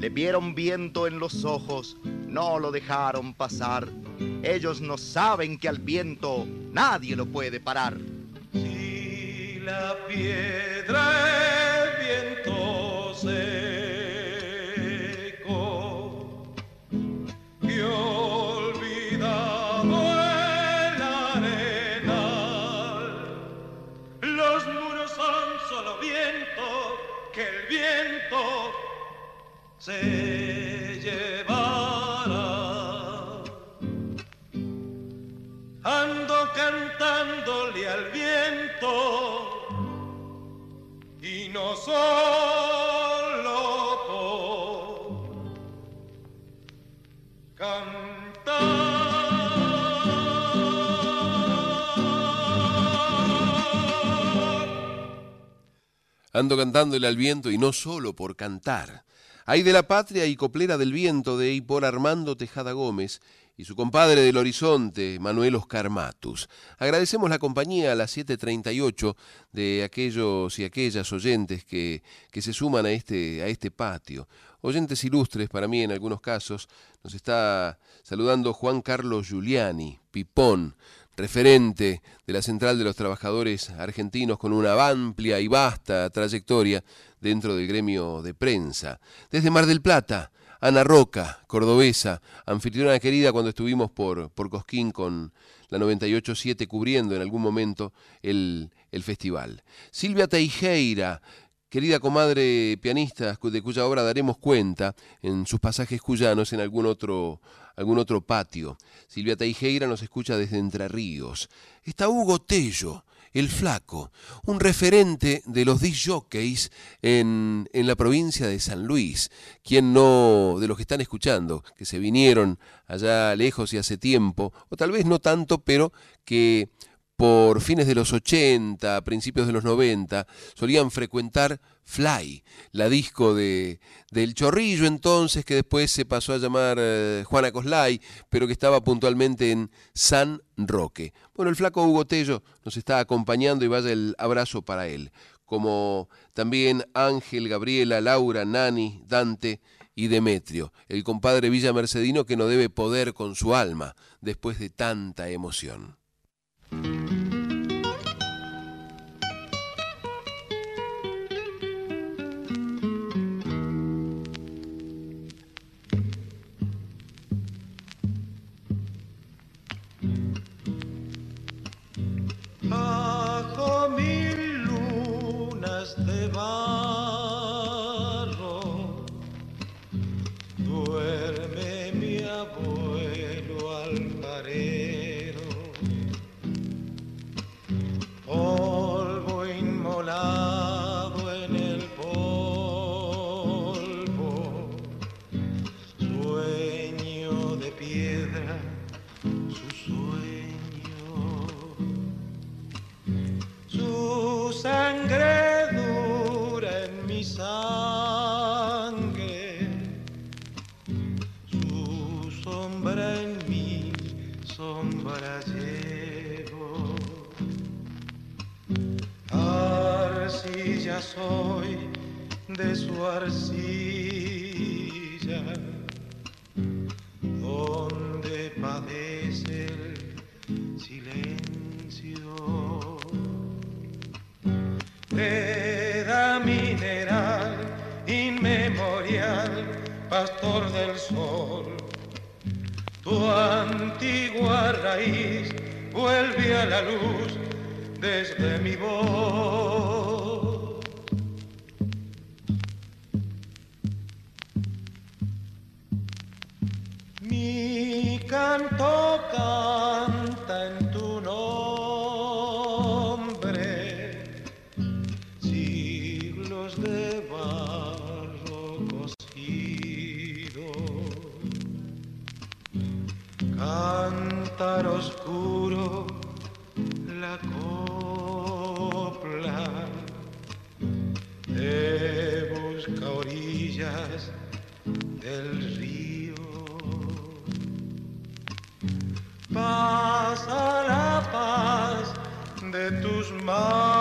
[SPEAKER 9] Le vieron viento en los ojos, no lo dejaron pasar. Ellos no saben que al viento nadie lo puede parar.
[SPEAKER 10] Si la piedra es viento seco se llevará. Ando cantándole al viento y no solo por cantar.
[SPEAKER 2] Ando cantándole al viento y no solo por cantar. Hay de la patria y coplera del viento de y por Armando Tejada Gómez y su compadre del horizonte, Manuel Oscar Matus. Agradecemos la compañía a las 7.38 de aquellos y aquellas oyentes que, que se suman a este, a este patio. Oyentes ilustres para mí en algunos casos. Nos está saludando Juan Carlos Giuliani, Pipón, referente de la Central de los Trabajadores Argentinos con una amplia y vasta trayectoria dentro del gremio de prensa. Desde Mar del Plata, Ana Roca, cordobesa, anfitriona querida cuando estuvimos por, por Cosquín con la 98.7 cubriendo en algún momento el, el festival. Silvia Teijeira, querida comadre pianista de cuya obra daremos cuenta en sus pasajes cuyanos en algún otro, algún otro patio. Silvia Teijeira nos escucha desde Entre Ríos. Está Hugo Tello, el flaco, un referente de los disc jockeys en, en, la provincia de San Luis. Quien no, de los que están escuchando, que se vinieron allá lejos y hace tiempo, o tal vez no tanto, pero que por fines de los 80, principios de los 90, solían frecuentar Fly, la disco de, del Chorrillo entonces, que después se pasó a llamar eh, Juana Coslay, pero que estaba puntualmente en San Roque. Bueno, el flaco Hugo Tello nos está acompañando y vaya el abrazo para él, como también Ángel, Gabriela, Laura, Nani, Dante y Demetrio, el compadre Villa Mercedino que no debe poder con su alma después de tanta emoción.
[SPEAKER 10] De su arcilla, donde padece el silencio. Veda mineral, inmemorial, pastor del sol, tu antigua raíz vuelve a la luz desde mi voz. De barro cocido, cantar oscuro la copla, te busca orillas del río. Pasa la paz de tus manos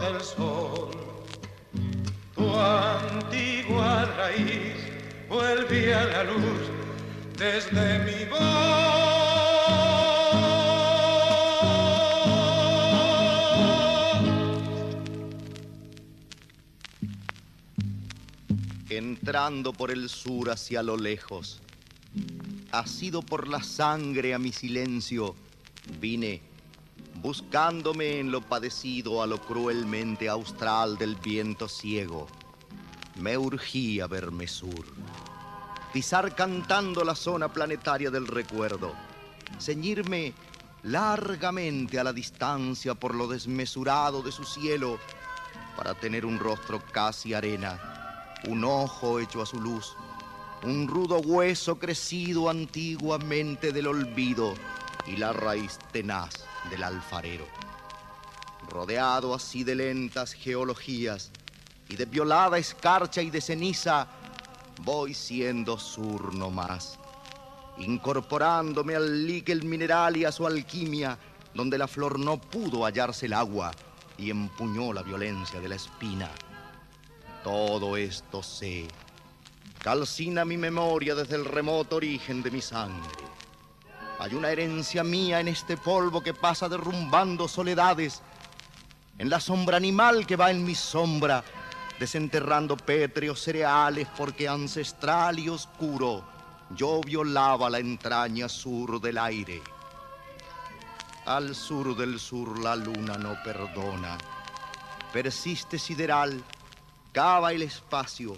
[SPEAKER 10] del sol. Tu antigua raíz vuelve a la luz desde mi voz.
[SPEAKER 9] entrando por el sur hacia lo lejos. Asido por la sangre a mi silencio, vine, buscándome en lo padecido a lo cruelmente austral del viento ciego. Me urgía verme sur, pisar cantando la zona planetaria del recuerdo, ceñirme largamente a la distancia por lo desmesurado de su cielo, para tener un rostro casi arena un ojo hecho a su luz, un rudo hueso crecido antiguamente del olvido y la raíz tenaz del alfarero. Rodeado así de lentas geologías y de violada escarcha y de ceniza, voy siendo sur no más, incorporándome al líquel mineral y a su alquimia, donde la flor no pudo hallarse el agua y empuñó la violencia de la espina. Todo esto sé. Calcina mi memoria desde el remoto origen de mi sangre. Hay una herencia mía en este polvo que pasa derrumbando soledades, en la sombra animal que va en mi sombra, desenterrando pétreos cereales porque ancestral y oscuro yo violaba la entraña sur del aire. Al sur del sur la luna no perdona. Persiste sideral cava el espacio,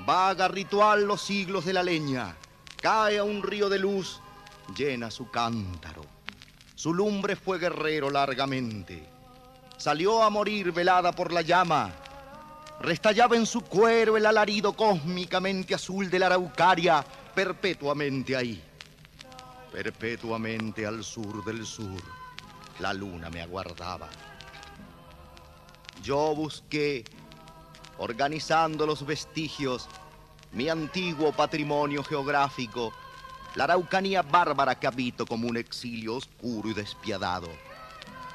[SPEAKER 9] vaga ritual los siglos de la leña, cae a un río de luz, llena su cántaro. Su lumbre fue guerrero largamente, salió a morir velada por la llama, restallaba en su cuero el alarido cósmicamente azul de la araucaria, perpetuamente ahí, perpetuamente al sur del sur, la luna me aguardaba. Yo busqué organizando los vestigios, mi antiguo patrimonio geográfico, la Araucanía bárbara que habito como un exilio oscuro y despiadado.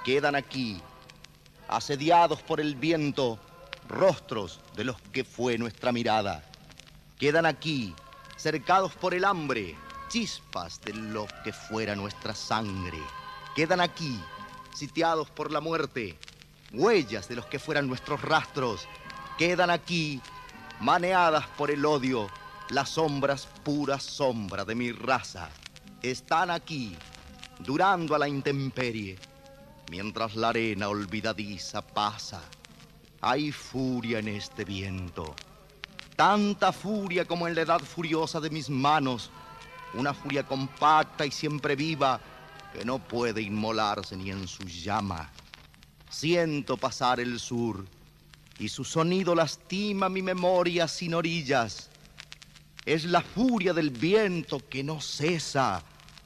[SPEAKER 9] Quedan aquí, asediados por el viento, rostros de los que fue nuestra mirada. Quedan aquí, cercados por el hambre, chispas de lo que fuera nuestra sangre. Quedan aquí, sitiados por la muerte, huellas de los que fueran nuestros rastros. Quedan aquí, maneadas por el odio, Las sombras, pura sombra de mi raza, están aquí, durando a la intemperie, mientras la arena olvidadiza pasa. Hay furia en este viento, tanta furia como en la edad furiosa de mis manos, una furia compacta y siempre viva que no puede inmolarse ni en su llama. Siento pasar el sur y su sonido lastima mi memoria sin orillas. Es la furia del viento que no cesa,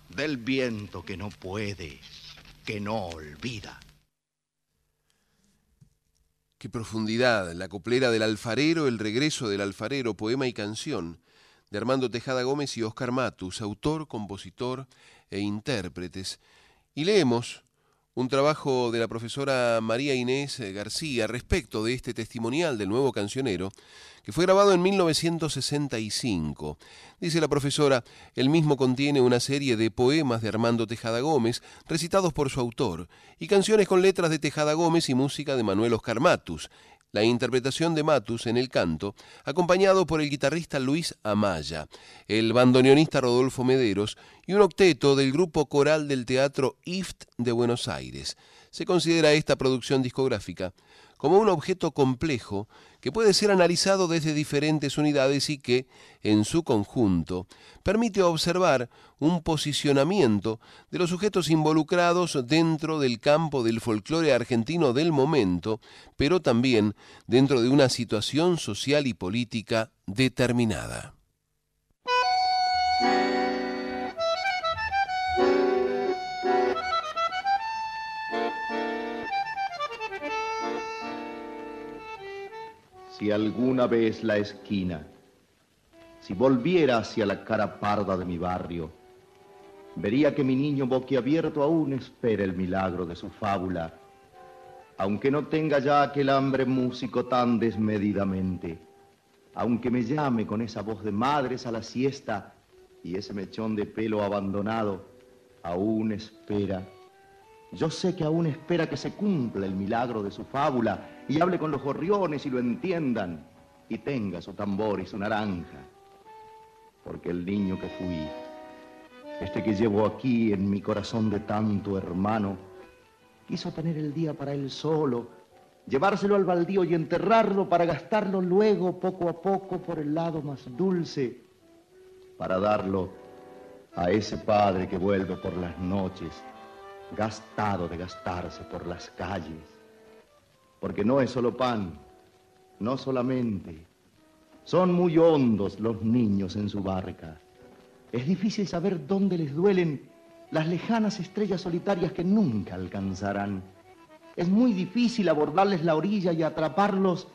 [SPEAKER 9] del viento que no puede, que no olvida.
[SPEAKER 2] Qué profundidad, la coplera del alfarero, el regreso del alfarero, poema y canción de Armando Tejada Gómez y Oscar Matus, autor, compositor e intérpretes. Y leemos un trabajo de la profesora María Inés García respecto de este testimonial del nuevo cancionero, que fue grabado en 1965. Dice la profesora, el mismo contiene una serie de poemas de Armando Tejada Gómez, recitados por su autor, y canciones con letras de Tejada Gómez y música de Manuel Oscar Matus, la interpretación de Matus en el canto, acompañado por el guitarrista Luis Amaya, el bandoneonista Rodolfo Mederos y un octeto del grupo coral del Teatro IFT de Buenos Aires. Se considera esta producción discográfica como un objeto complejo que puede ser analizado desde diferentes unidades y que, en su conjunto, permite observar un posicionamiento de los sujetos involucrados dentro del campo del folclore argentino del momento, pero también dentro de una situación social y política determinada.
[SPEAKER 9] Si alguna vez la esquina, si volviera hacia la cara parda de mi barrio, vería que mi niño boquiabierto aún espera el milagro de su fábula, aunque no tenga ya aquel hambre músico tan desmedidamente, aunque me llame con esa voz de madres a la siesta y ese mechón de pelo abandonado, aún espera. Yo sé que aún espera que se cumpla el milagro de su fábula y hable con los gorriones y lo entiendan y tenga su tambor y su naranja. Porque el niño que fui, este que llevo aquí en mi corazón de tanto hermano, quiso tener el día para él solo, llevárselo al baldío y enterrarlo para gastarlo luego poco a poco por el lado más dulce, para darlo a ese padre que vuelve por las noches, gastado de gastarse por las calles porque no es solo pan, no solamente. Son muy hondos los niños en su barca. Es difícil saber dónde les duelen las lejanas estrellas solitarias que nunca alcanzarán. Es muy difícil abordarles la orilla y atraparlos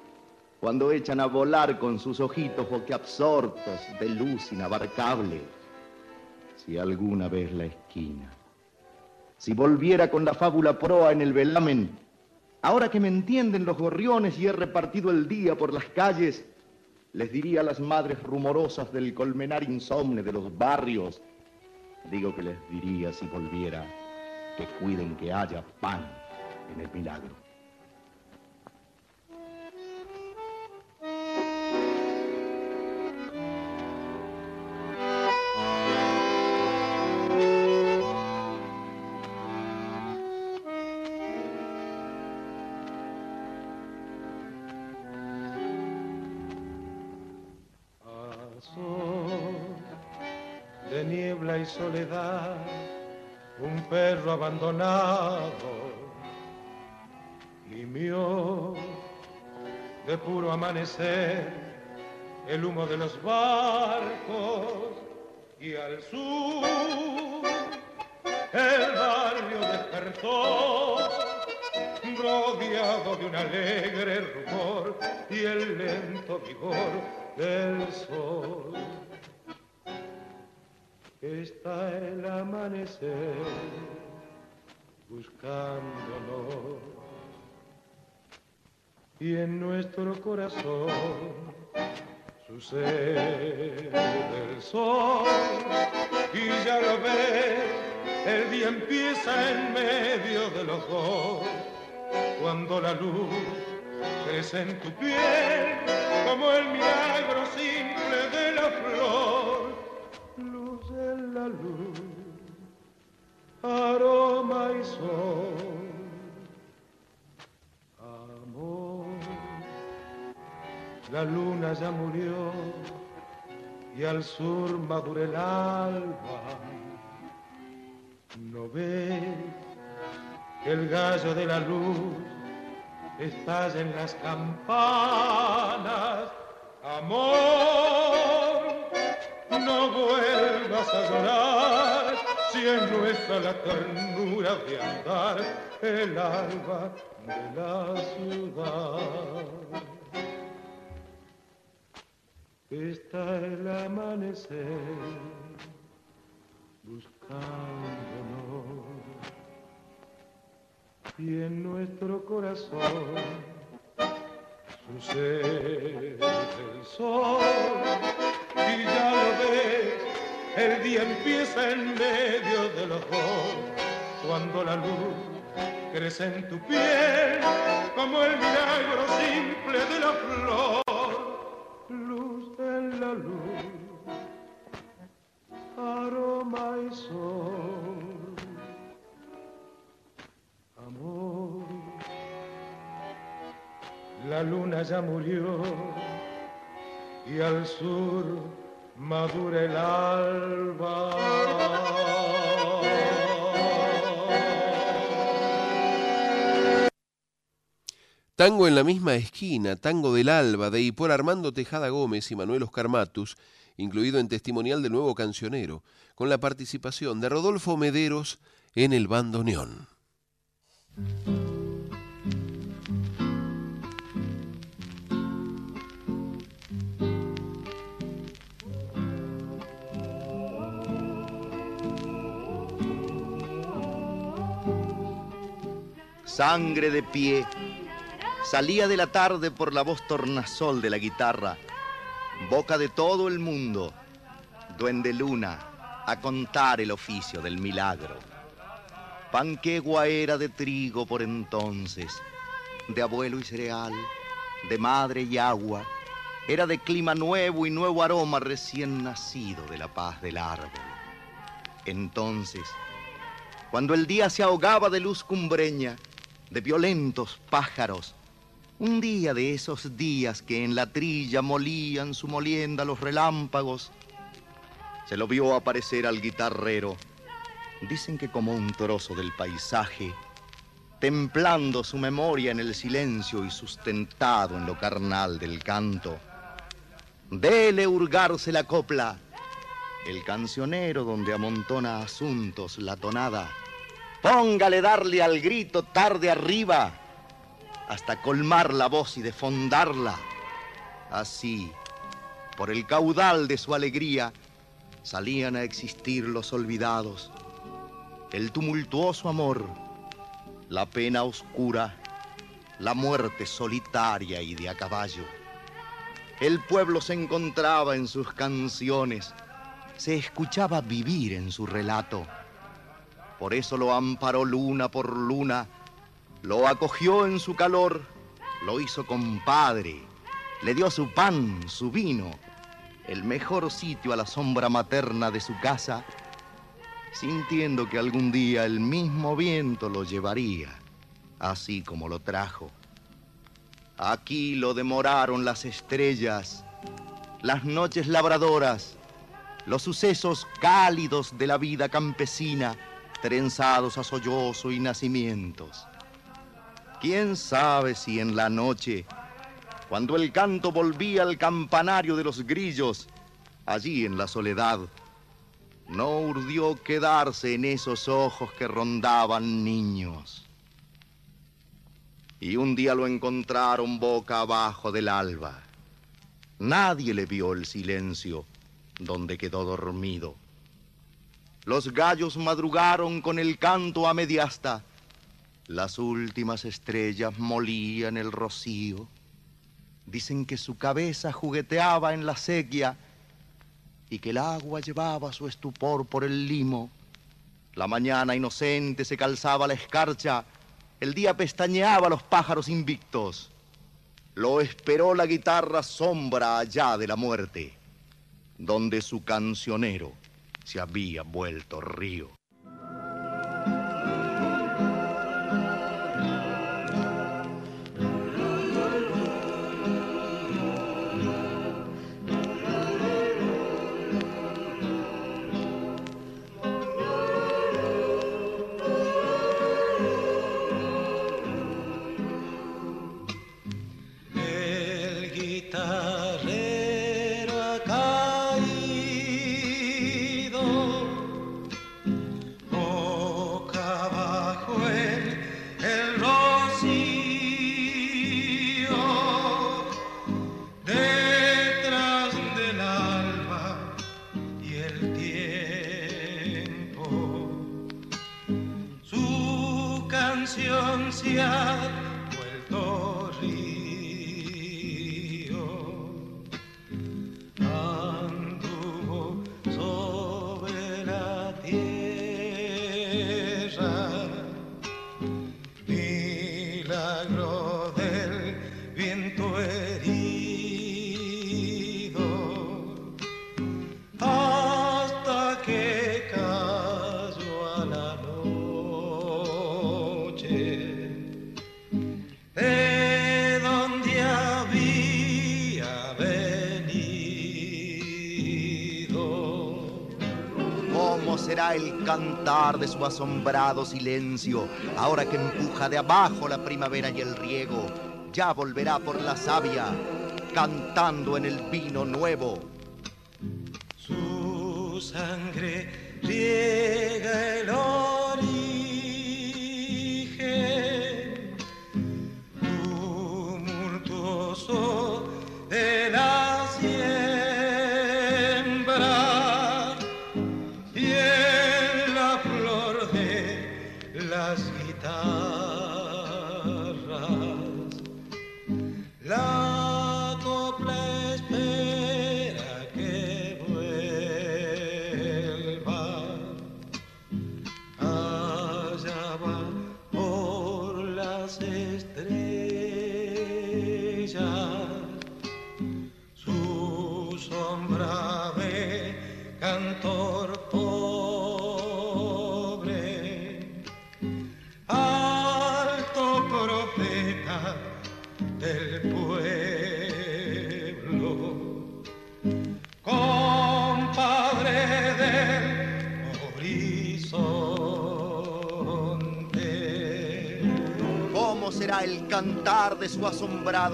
[SPEAKER 9] cuando echan a volar con sus ojitos boquiabsortos de luz inabarcable. Si alguna vez la esquina, si volviera con la fábula proa en el velamen, Ahora que me entienden los gorriones y he repartido el día por las calles, les diría a las madres rumorosas del colmenar insomne de los barrios, digo que les diría si volviera, que cuiden que haya pan en el milagro.
[SPEAKER 10] Soledad, un perro abandonado gimió de puro amanecer el humo de los barcos y al sur el barrio despertó rodeado de un alegre rumor y el lento vigor del sol buscándolo. Y en nuestro corazón sucede el sol. Y ya lo ves, el día empieza en medio de los dos. Cuando la luz crece en tu piel como el milagro simple de la flor, luz de la luz aroma y sol. Amor, la luna ya murió y al sur madura el alba. No ves que el gallo de la luz estás en las campanas. Amor, no vuelvas a llorar si es nuestra la ternura de andar el alba de la ciudad. Está el amanecer buscándonos y en nuestro corazón sucede el sol y ya lo ves, el día empieza en medio de los dos cuando la luz crece en tu piel como el milagro simple de la flor. Luz en la luz, aroma y sol. Amor, la luna ya murió y al sur madura el alba.
[SPEAKER 2] Tango en la misma esquina, Tango del Alba, de y por Armando Tejada Gómez y Manuel Oscar Matus, incluido en testimonial del nuevo cancionero, con la participación de Rodolfo Mederos en el bandoneón.
[SPEAKER 9] Sangre de pie, salía de la tarde por la voz tornasol de la guitarra, boca de todo el mundo, duende luna, a contar el oficio del milagro. Panquegua era de trigo por entonces, de abuelo y cereal, de madre y agua, era de clima nuevo y nuevo aroma recién nacido de la paz del árbol. Entonces, cuando el día se ahogaba de luz cumbreña, de violentos pájaros, un día de esos días que en la trilla molían su molienda los relámpagos, se lo vio aparecer al guitarrero, dicen que como un trozo del paisaje, templando su memoria en el silencio y sustentado en lo carnal del canto. Dele hurgarse la copla, el cancionero donde amontona asuntos la tonada. Póngale darle al grito tarde arriba hasta colmar la voz y defondarla. Así, por el caudal de su alegría, salían a existir los olvidados, el tumultuoso amor, la pena oscura, la muerte solitaria y de a caballo. El pueblo se encontraba en sus canciones, se escuchaba vivir en su relato. Por eso lo amparó luna por luna, lo acogió en su calor, lo hizo compadre, le dio su pan, su vino, el mejor sitio a la sombra materna de su casa, sintiendo que algún día el mismo viento lo llevaría, así como lo trajo. Aquí lo demoraron las estrellas, las noches labradoras, los sucesos cálidos de la vida campesina, trenzados a sollozo y nacimientos. ¿Quién sabe si en la noche, cuando el canto volvía al campanario de los grillos, allí en la soledad, no urdió quedarse en esos ojos que rondaban niños? Y un día lo encontraron boca abajo del alba. Nadie le vio el silencio donde quedó dormido. Los gallos madrugaron con el canto a mediasta. Las últimas estrellas molían el rocío. Dicen que su cabeza jugueteaba en la sequía y que el agua llevaba su estupor por el limo. La mañana inocente se calzaba la escarcha, el día pestañeaba los pájaros invictos. Lo esperó la guitarra sombra allá de la muerte, donde su cancionero se había vuelto río.
[SPEAKER 10] De
[SPEAKER 9] su asombrado silencio ahora que empuja de abajo la primavera y el riego? Ya volverá por la savia, cantando en el vino nuevo.
[SPEAKER 10] Su sangre riega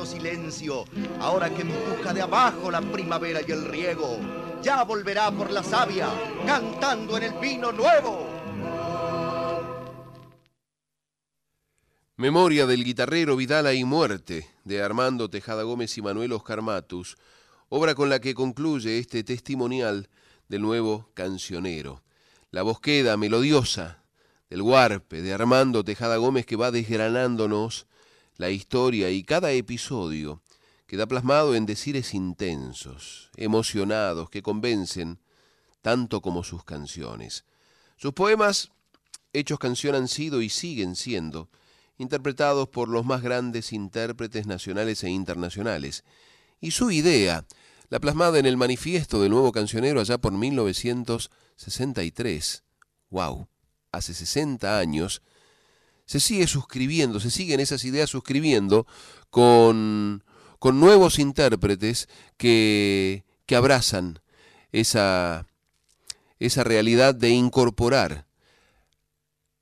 [SPEAKER 9] silencio ahora que empuja de abajo la primavera y el riego? Ya volverá por la savia, cantando en el vino nuevo.
[SPEAKER 2] Memoria del guitarrero Vidala y Muerte de Armando Tejada Gómez y Manuel Oscar Matus, obra con la que concluye este testimonial del nuevo cancionero. La bosqueda melodiosa del Guarpe de Armando Tejada Gómez que va desgranándonos la historia y cada episodio queda plasmado en decires intensos, emocionados, que convencen tanto como sus canciones. Sus poemas, hechos canción, han sido y siguen siendo interpretados por los más grandes intérpretes nacionales e internacionales. Y su idea, la plasmada en el manifiesto del nuevo cancionero allá por 1963, wow, hace 60 años, se sigue suscribiendo, se siguen esas ideas suscribiendo con, con nuevos intérpretes que, que abrazan esa, esa realidad de incorporar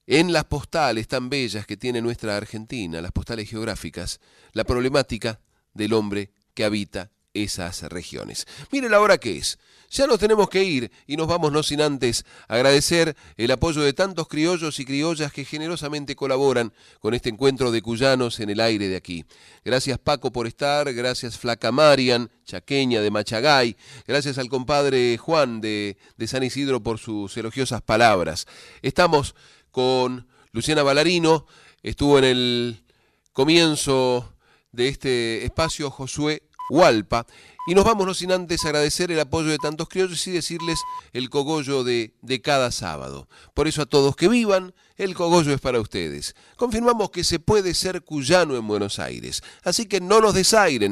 [SPEAKER 2] en las postales tan bellas que tiene nuestra Argentina, las postales geográficas, la problemática del hombre que habita esas regiones. Mire la hora que es. Ya nos tenemos que ir y nos vamos no sin antes agradecer el apoyo de tantos criollos y criollas que generosamente colaboran con este encuentro de cuyanos en el aire de aquí. Gracias Paco por estar, gracias Flaca Marian, chaqueña de Machagay, gracias al compadre Juan de, de San Isidro por sus elogiosas palabras. Estamos con Luciana Ballarino, estuvo en el comienzo de este espacio Josué Hualpa, y nos vamos no sin antes agradecer el apoyo de tantos criollos y decirles el cogollo de, de cada sábado. Por eso a todos que vivan, el cogollo es para ustedes. Confirmamos que se puede ser cuyano en Buenos Aires, así que no nos desairen.